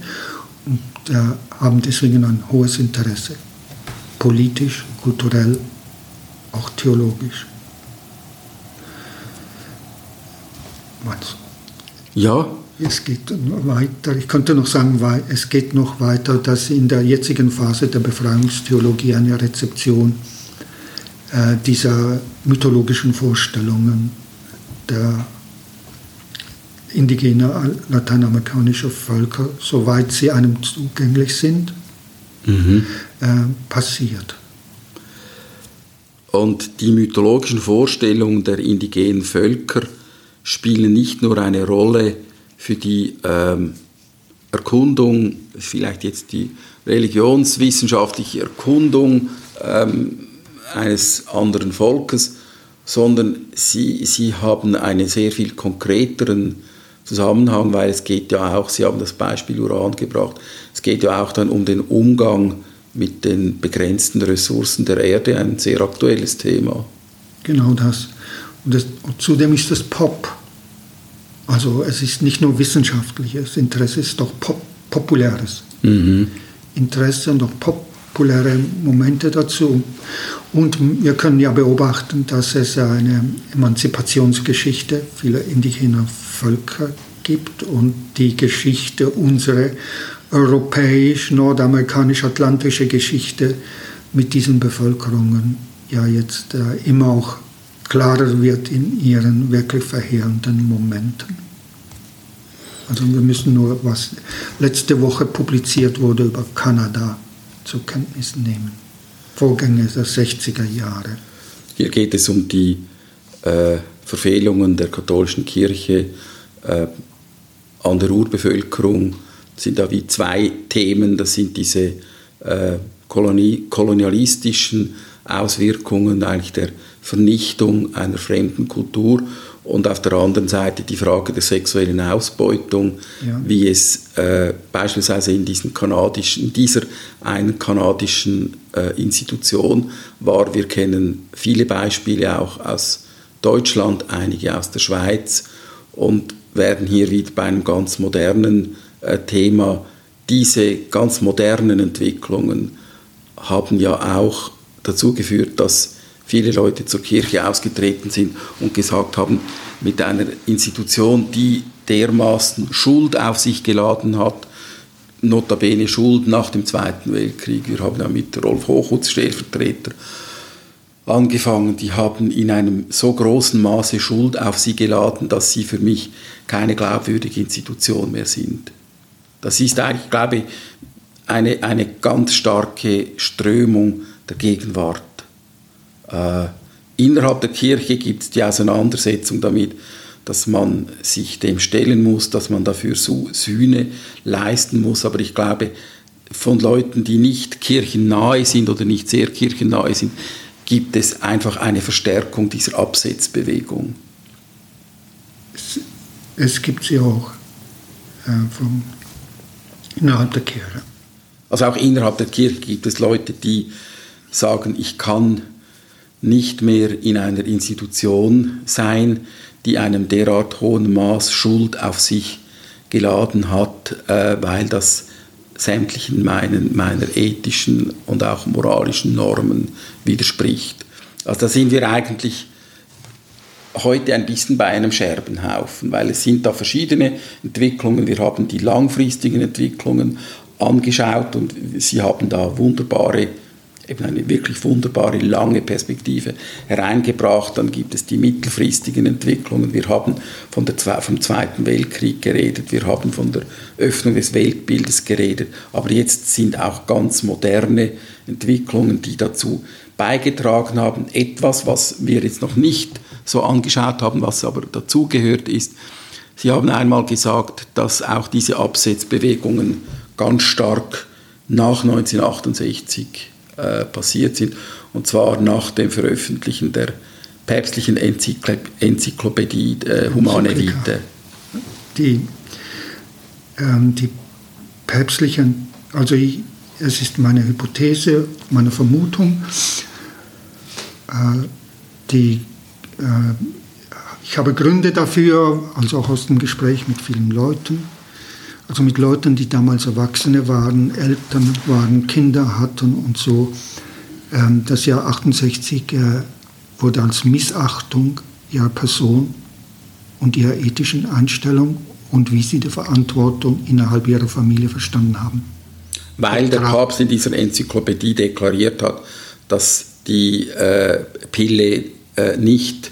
und äh, haben deswegen ein hohes Interesse, politisch, kulturell, auch theologisch. Was? Ja. Es geht weiter. Ich könnte noch sagen, es geht noch weiter, dass in der jetzigen Phase der Befreiungstheologie eine Rezeption äh, dieser mythologischen Vorstellungen der indigener lateinamerikanischer Völker, soweit sie einem zugänglich sind, mhm. äh, passiert. Und die mythologischen Vorstellungen der indigenen Völker spielen nicht nur eine Rolle für die ähm, Erkundung, vielleicht jetzt die religionswissenschaftliche Erkundung ähm, eines anderen Volkes, sondern sie, sie haben einen sehr viel konkreteren Zusammenhang, weil es geht ja auch, Sie haben das Beispiel Uran gebracht, es geht ja auch dann um den Umgang mit den begrenzten Ressourcen der Erde, ein sehr aktuelles Thema. Genau das. Und, das, und zudem ist es Pop. Also es ist nicht nur wissenschaftliches Interesse, es ist doch Pop, populäres mhm. Interesse und auch populäre Momente dazu. Und wir können ja beobachten, dass es eine Emanzipationsgeschichte vieler indigener Völker gibt und die Geschichte, unsere europäisch-nordamerikanisch-atlantische Geschichte mit diesen Bevölkerungen ja jetzt äh, immer auch klarer wird in ihren wirklich verheerenden Momenten. Also wir müssen nur, was letzte Woche publiziert wurde über Kanada, zur Kenntnis nehmen. Vorgänge der 60er Jahre. Hier geht es um die äh, Verfehlungen der katholischen Kirche äh, an der Urbevölkerung. Das sind da wie zwei Themen. Das sind diese äh, kolonialistischen Auswirkungen eigentlich der Vernichtung einer fremden Kultur und auf der anderen Seite die Frage der sexuellen Ausbeutung, ja. wie es äh, beispielsweise in, diesen kanadischen, dieser einen kanadischen äh, Institution war. Wir kennen viele Beispiele auch aus Deutschland, einige aus der Schweiz und werden hier wieder bei einem ganz modernen äh, Thema. Diese ganz modernen Entwicklungen haben ja auch dazu geführt, dass viele Leute zur Kirche ausgetreten sind und gesagt haben, mit einer Institution, die dermaßen Schuld auf sich geladen hat, notabene Schuld nach dem Zweiten Weltkrieg. Wir haben ja mit Rolf Hochhutz, Stellvertreter, angefangen. Die haben in einem so großen Maße Schuld auf sie geladen, dass sie für mich keine glaubwürdige Institution mehr sind. Das ist eigentlich, glaube ich, eine, eine ganz starke Strömung der Gegenwart. Äh, innerhalb der Kirche gibt es die Auseinandersetzung damit, dass man sich dem stellen muss, dass man dafür Sühne leisten muss. Aber ich glaube, von Leuten, die nicht kirchennahe sind oder nicht sehr kirchennahe sind, gibt es einfach eine Verstärkung dieser Absetzbewegung. Es, es gibt sie auch äh, vom, innerhalb der Kirche. Also auch innerhalb der Kirche gibt es Leute, die sagen, ich kann nicht mehr in einer Institution sein, die einem derart hohen Maß Schuld auf sich geladen hat, äh, weil das sämtlichen meinen, meiner ethischen und auch moralischen Normen widerspricht. Also da sind wir eigentlich heute ein bisschen bei einem Scherbenhaufen, weil es sind da verschiedene Entwicklungen. Wir haben die langfristigen Entwicklungen angeschaut und Sie haben da wunderbare eben eine wirklich wunderbare lange Perspektive hereingebracht. Dann gibt es die mittelfristigen Entwicklungen. Wir haben von der, vom Zweiten Weltkrieg geredet, wir haben von der Öffnung des Weltbildes geredet, aber jetzt sind auch ganz moderne Entwicklungen, die dazu beigetragen haben. Etwas, was wir jetzt noch nicht so angeschaut haben, was aber dazugehört ist. Sie haben einmal gesagt, dass auch diese Absetzbewegungen ganz stark nach 1968 äh, passiert sind, und zwar nach dem Veröffentlichen der päpstlichen Enzykl Enzyklopädie äh, Humane Vitae. Die, ähm, die päpstlichen, also ich, es ist meine Hypothese, meine Vermutung, äh, die, äh, ich habe Gründe dafür, also auch aus dem Gespräch mit vielen Leuten, also mit Leuten, die damals Erwachsene waren, Eltern waren, Kinder hatten und so. Ähm, das Jahr 68 äh, wurde als Missachtung ihrer Person und ihrer ethischen Einstellung und wie sie die Verantwortung innerhalb ihrer Familie verstanden haben. Weil der Papst in dieser Enzyklopädie deklariert hat, dass die äh, Pille äh, nicht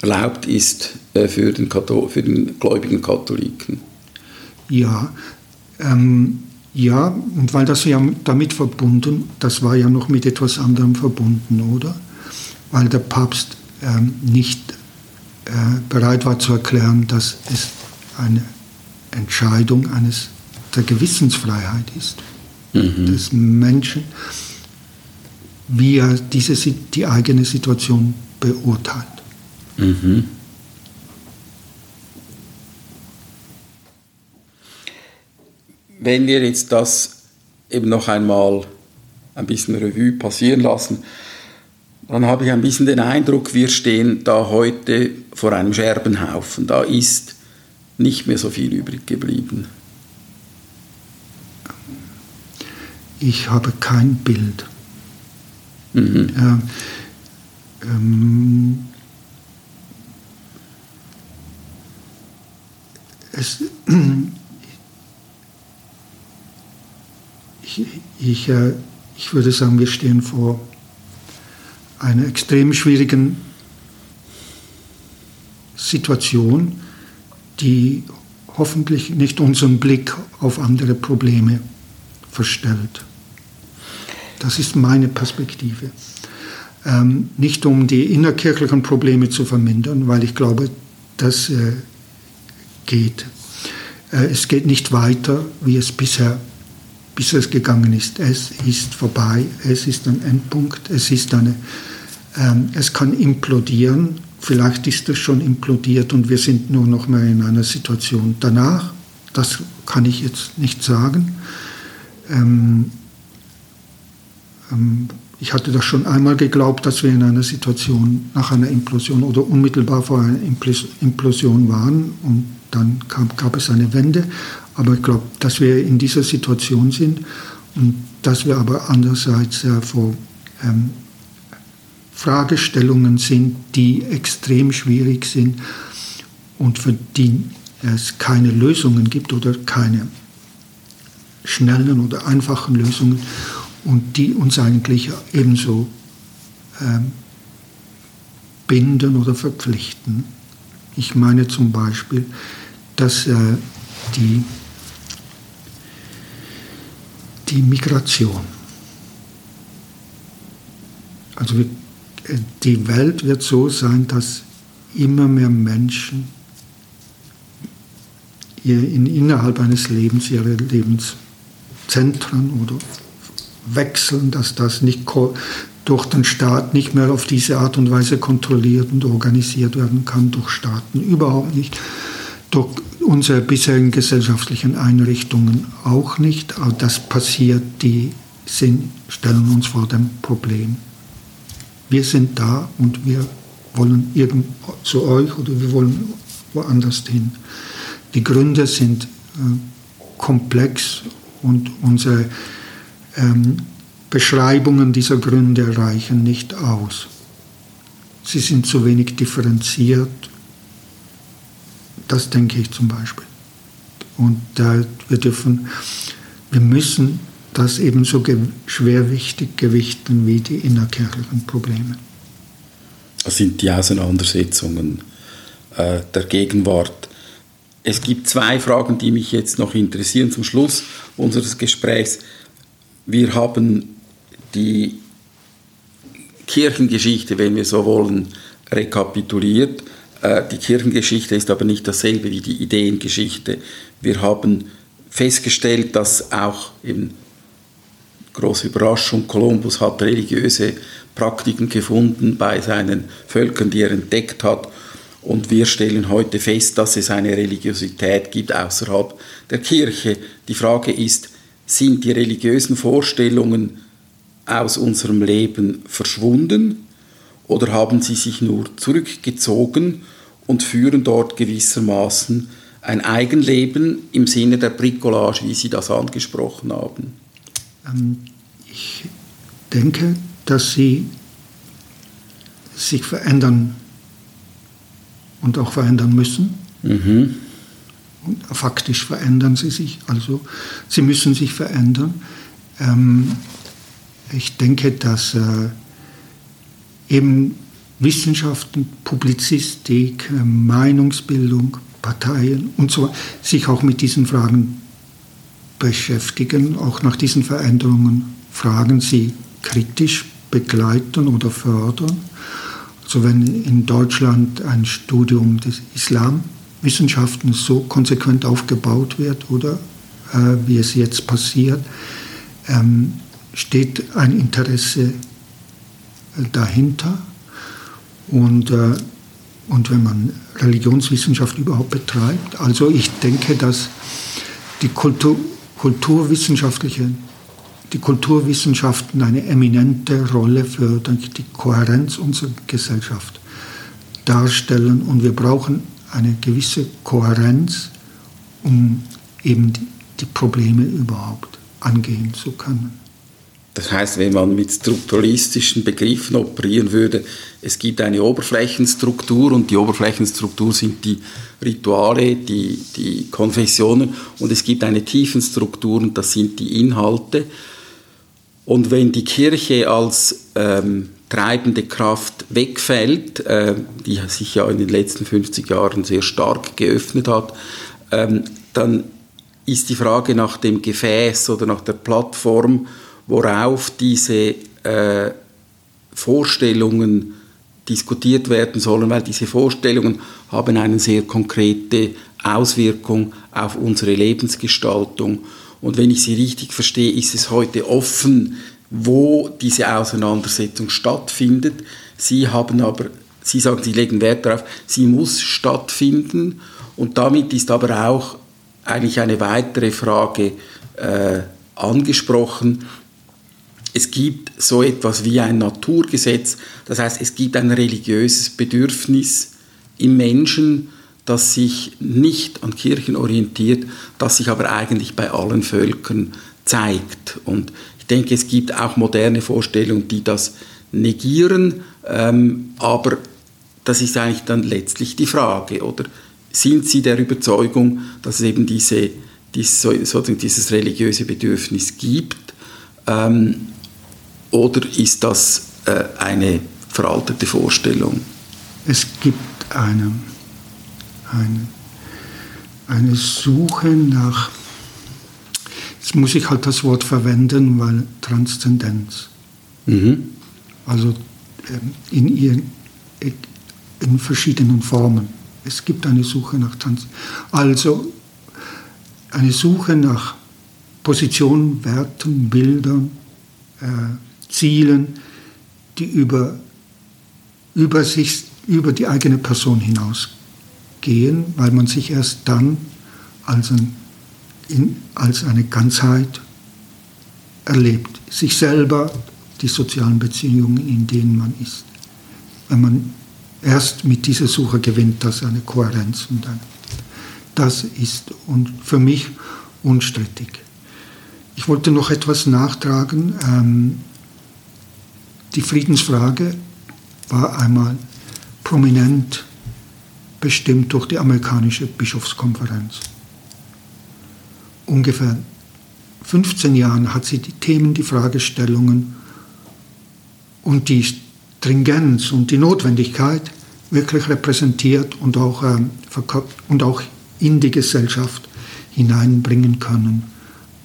erlaubt ist äh, für, den für den gläubigen Katholiken. Ja, ähm, ja, und weil das ja damit verbunden, das war ja noch mit etwas anderem verbunden, oder? Weil der Papst ähm, nicht äh, bereit war zu erklären, dass es eine Entscheidung eines der Gewissensfreiheit ist mhm. des Menschen, wie er diese, die eigene Situation beurteilt. Mhm. Wenn wir jetzt das eben noch einmal ein bisschen Revue passieren lassen, dann habe ich ein bisschen den Eindruck, wir stehen da heute vor einem Scherbenhaufen. Da ist nicht mehr so viel übrig geblieben. Ich habe kein Bild. Mhm. Äh, ähm, es, ich, ich, äh, ich würde sagen, wir stehen vor einer extrem schwierigen Situation, die hoffentlich nicht unseren Blick auf andere Probleme verstellt. Das ist meine Perspektive. Ähm, nicht um die innerkirchlichen Probleme zu vermindern, weil ich glaube, das äh, geht. Äh, es geht nicht weiter, wie es bisher bis es gegangen ist. Es ist vorbei, es ist ein Endpunkt, es ist eine, ähm, es kann implodieren, vielleicht ist es schon implodiert und wir sind nur noch mal in einer Situation danach, das kann ich jetzt nicht sagen. Ähm, ähm, ich hatte das schon einmal geglaubt, dass wir in einer Situation nach einer Implosion oder unmittelbar vor einer Implosion waren und dann gab, gab es eine Wende. Aber ich glaube, dass wir in dieser Situation sind und dass wir aber andererseits äh, vor ähm, Fragestellungen sind, die extrem schwierig sind und für die es keine Lösungen gibt oder keine schnellen oder einfachen Lösungen und die uns eigentlich ebenso ähm, binden oder verpflichten. Ich meine zum Beispiel, dass äh, die die Migration. Also die Welt wird so sein, dass immer mehr Menschen in, innerhalb eines Lebens ihre Lebenszentren oder wechseln, dass das nicht durch den Staat nicht mehr auf diese Art und Weise kontrolliert und organisiert werden kann, durch Staaten überhaupt nicht, durch unsere bisherigen gesellschaftlichen Einrichtungen auch nicht. Aber das passiert, die sind, stellen uns vor dem Problem. Wir sind da und wir wollen irgend zu euch oder wir wollen woanders hin. Die Gründe sind äh, komplex und unsere ähm, Beschreibungen dieser Gründe reichen nicht aus. Sie sind zu wenig differenziert das denke ich zum Beispiel. Und äh, wir dürfen, wir müssen das ebenso schwerwichtig gewichten wie die innerkirchlichen Probleme. Das sind die Auseinandersetzungen äh, der Gegenwart. Es gibt zwei Fragen, die mich jetzt noch interessieren zum Schluss unseres Gesprächs. Wir haben die Kirchengeschichte, wenn wir so wollen, rekapituliert. Äh, die Kirchengeschichte ist aber nicht dasselbe wie die Ideengeschichte. Wir haben festgestellt, dass auch eben große Überraschung, Kolumbus hat religiöse Praktiken gefunden bei seinen Völkern, die er entdeckt hat. Und wir stellen heute fest, dass es eine Religiosität gibt außerhalb der Kirche. Die Frage ist, sind die religiösen Vorstellungen aus unserem Leben verschwunden oder haben sie sich nur zurückgezogen und führen dort gewissermaßen ein Eigenleben im Sinne der Bricolage, wie Sie das angesprochen haben? Ähm, ich denke, dass sie sich verändern und auch verändern müssen. Mhm. Und faktisch verändern sie sich, also sie müssen sich verändern. Ähm, ich denke, dass äh, eben Wissenschaften, Publizistik, äh, Meinungsbildung, Parteien und so sich auch mit diesen Fragen beschäftigen, auch nach diesen Veränderungen fragen, sie kritisch begleiten oder fördern. Also wenn in Deutschland ein Studium des Islamwissenschaften so konsequent aufgebaut wird oder äh, wie es jetzt passiert, ähm, steht ein Interesse dahinter. Und, äh, und wenn man Religionswissenschaft überhaupt betreibt, also ich denke, dass die Kultur, kulturwissenschaftliche, die Kulturwissenschaften eine eminente Rolle für die Kohärenz unserer Gesellschaft darstellen und wir brauchen eine gewisse Kohärenz, um eben die, die Probleme überhaupt angehen zu können. Das heißt, wenn man mit strukturalistischen Begriffen operieren würde, es gibt eine Oberflächenstruktur und die Oberflächenstruktur sind die Rituale, die, die Konfessionen und es gibt eine Tiefenstruktur und das sind die Inhalte. Und wenn die Kirche als ähm, treibende Kraft wegfällt, äh, die sich ja in den letzten 50 Jahren sehr stark geöffnet hat, ähm, dann ist die Frage nach dem Gefäß oder nach der Plattform, worauf diese äh, Vorstellungen diskutiert werden sollen, weil diese Vorstellungen haben eine sehr konkrete Auswirkung auf unsere Lebensgestaltung. Und wenn ich Sie richtig verstehe, ist es heute offen, wo diese Auseinandersetzung stattfindet. Sie haben aber, Sie sagen, Sie legen Wert darauf, sie muss stattfinden. Und damit ist aber auch eigentlich eine weitere Frage äh, angesprochen, es gibt so etwas wie ein Naturgesetz, das heißt, es gibt ein religiöses Bedürfnis im Menschen, das sich nicht an Kirchen orientiert, das sich aber eigentlich bei allen Völkern zeigt. Und ich denke, es gibt auch moderne Vorstellungen, die das negieren, ähm, aber das ist eigentlich dann letztlich die Frage, oder sind Sie der Überzeugung, dass es eben diese, diese, dieses religiöse Bedürfnis gibt? Ähm, oder ist das äh, eine veraltete Vorstellung? Es gibt eine, eine, eine Suche nach, jetzt muss ich halt das Wort verwenden, weil Transzendenz. Mhm. Also ähm, in, ihren, in verschiedenen Formen. Es gibt eine Suche nach Transzendenz. Also eine Suche nach Positionen, Werten, Bildern, äh, Zielen, die über, über, sich, über die eigene Person hinausgehen, weil man sich erst dann als, ein, in, als eine Ganzheit erlebt. Sich selber, die sozialen Beziehungen, in denen man ist. Wenn man erst mit dieser Suche gewinnt, das eine Kohärenz und ein, das ist und für mich unstrittig. Ich wollte noch etwas nachtragen. Ähm, die Friedensfrage war einmal prominent bestimmt durch die amerikanische Bischofskonferenz. Ungefähr 15 Jahren hat sie die Themen, die Fragestellungen und die Stringenz und die Notwendigkeit wirklich repräsentiert und auch, ähm, und auch in die Gesellschaft hineinbringen können.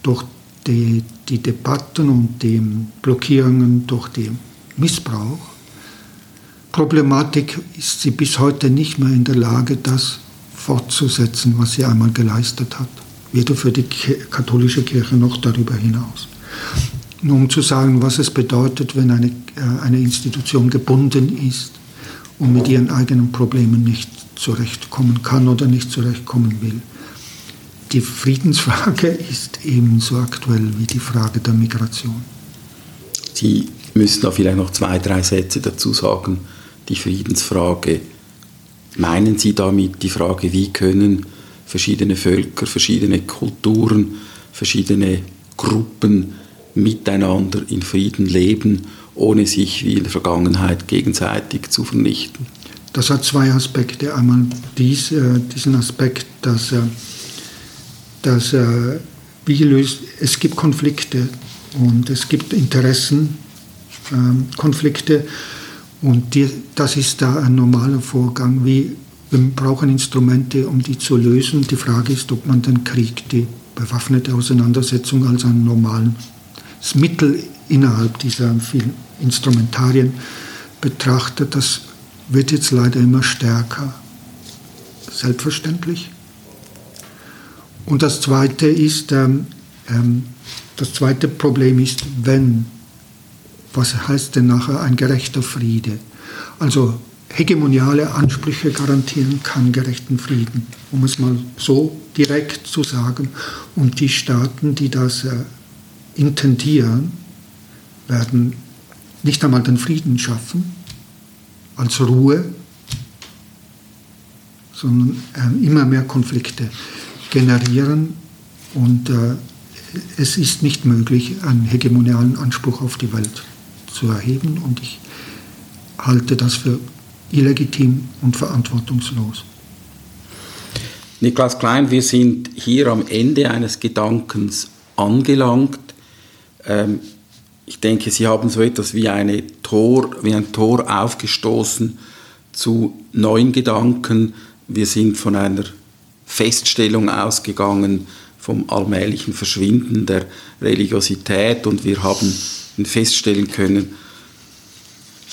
Durch die, die Debatten und die Blockierungen, durch den Missbrauch. Problematik ist sie bis heute nicht mehr in der Lage, das fortzusetzen, was sie einmal geleistet hat. Weder für die katholische Kirche noch darüber hinaus. Nur um zu sagen, was es bedeutet, wenn eine, äh, eine Institution gebunden ist und mit ihren eigenen Problemen nicht zurechtkommen kann oder nicht zurechtkommen will. Die Friedensfrage ist ebenso aktuell wie die Frage der Migration. Sie müssen da vielleicht noch zwei, drei Sätze dazu sagen. Die Friedensfrage, meinen Sie damit die Frage, wie können verschiedene Völker, verschiedene Kulturen, verschiedene Gruppen miteinander in Frieden leben, ohne sich wie in der Vergangenheit gegenseitig zu vernichten? Das hat zwei Aspekte. Einmal dies, äh, diesen Aspekt, dass, äh, dass äh, wie löst, es gibt Konflikte und es gibt Interessenkonflikte ähm, und die, das ist da ein normaler Vorgang. Wie, wir brauchen Instrumente, um die zu lösen. Die Frage ist, ob man den Krieg, die bewaffnete Auseinandersetzung als ein normales Mittel innerhalb dieser vielen Instrumentarien betrachtet. Das wird jetzt leider immer stärker. Selbstverständlich. Und das zweite ist, ähm, ähm, das zweite Problem ist, wenn, was heißt denn nachher ein gerechter Friede? Also hegemoniale Ansprüche garantieren kann gerechten Frieden, um es mal so direkt zu sagen. Und die Staaten, die das äh, intendieren, werden nicht einmal den Frieden schaffen, als Ruhe, sondern äh, immer mehr Konflikte generieren und äh, es ist nicht möglich, einen hegemonialen Anspruch auf die Welt zu erheben und ich halte das für illegitim und verantwortungslos. Niklas Klein, wir sind hier am Ende eines Gedankens angelangt. Ähm, ich denke, Sie haben so etwas wie, eine Tor, wie ein Tor aufgestoßen zu neuen Gedanken. Wir sind von einer Feststellung ausgegangen, vom allmählichen Verschwinden der Religiosität und wir haben feststellen können,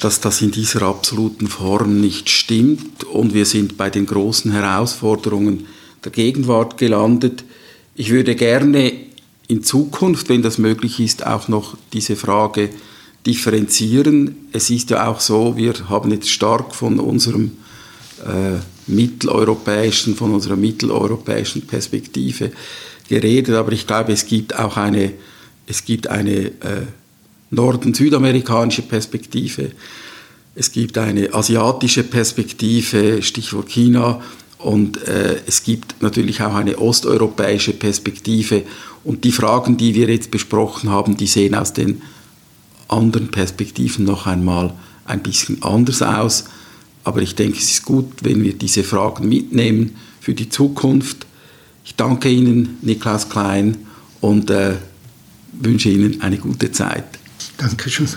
dass das in dieser absoluten Form nicht stimmt und wir sind bei den großen Herausforderungen der Gegenwart gelandet. Ich würde gerne in Zukunft, wenn das möglich ist, auch noch diese Frage differenzieren. Es ist ja auch so, wir haben jetzt stark von unserem äh, mitteleuropäischen, von unserer mitteleuropäischen Perspektive geredet, aber ich glaube, es gibt auch eine, es gibt eine äh, Norden-südamerikanische Perspektive, es gibt eine asiatische Perspektive, Stichwort China, und äh, es gibt natürlich auch eine osteuropäische Perspektive. Und die Fragen, die wir jetzt besprochen haben, die sehen aus den anderen Perspektiven noch einmal ein bisschen anders aus. Aber ich denke, es ist gut, wenn wir diese Fragen mitnehmen für die Zukunft. Ich danke Ihnen, Niklas Klein, und äh, wünsche Ihnen eine gute Zeit. Dankeschön.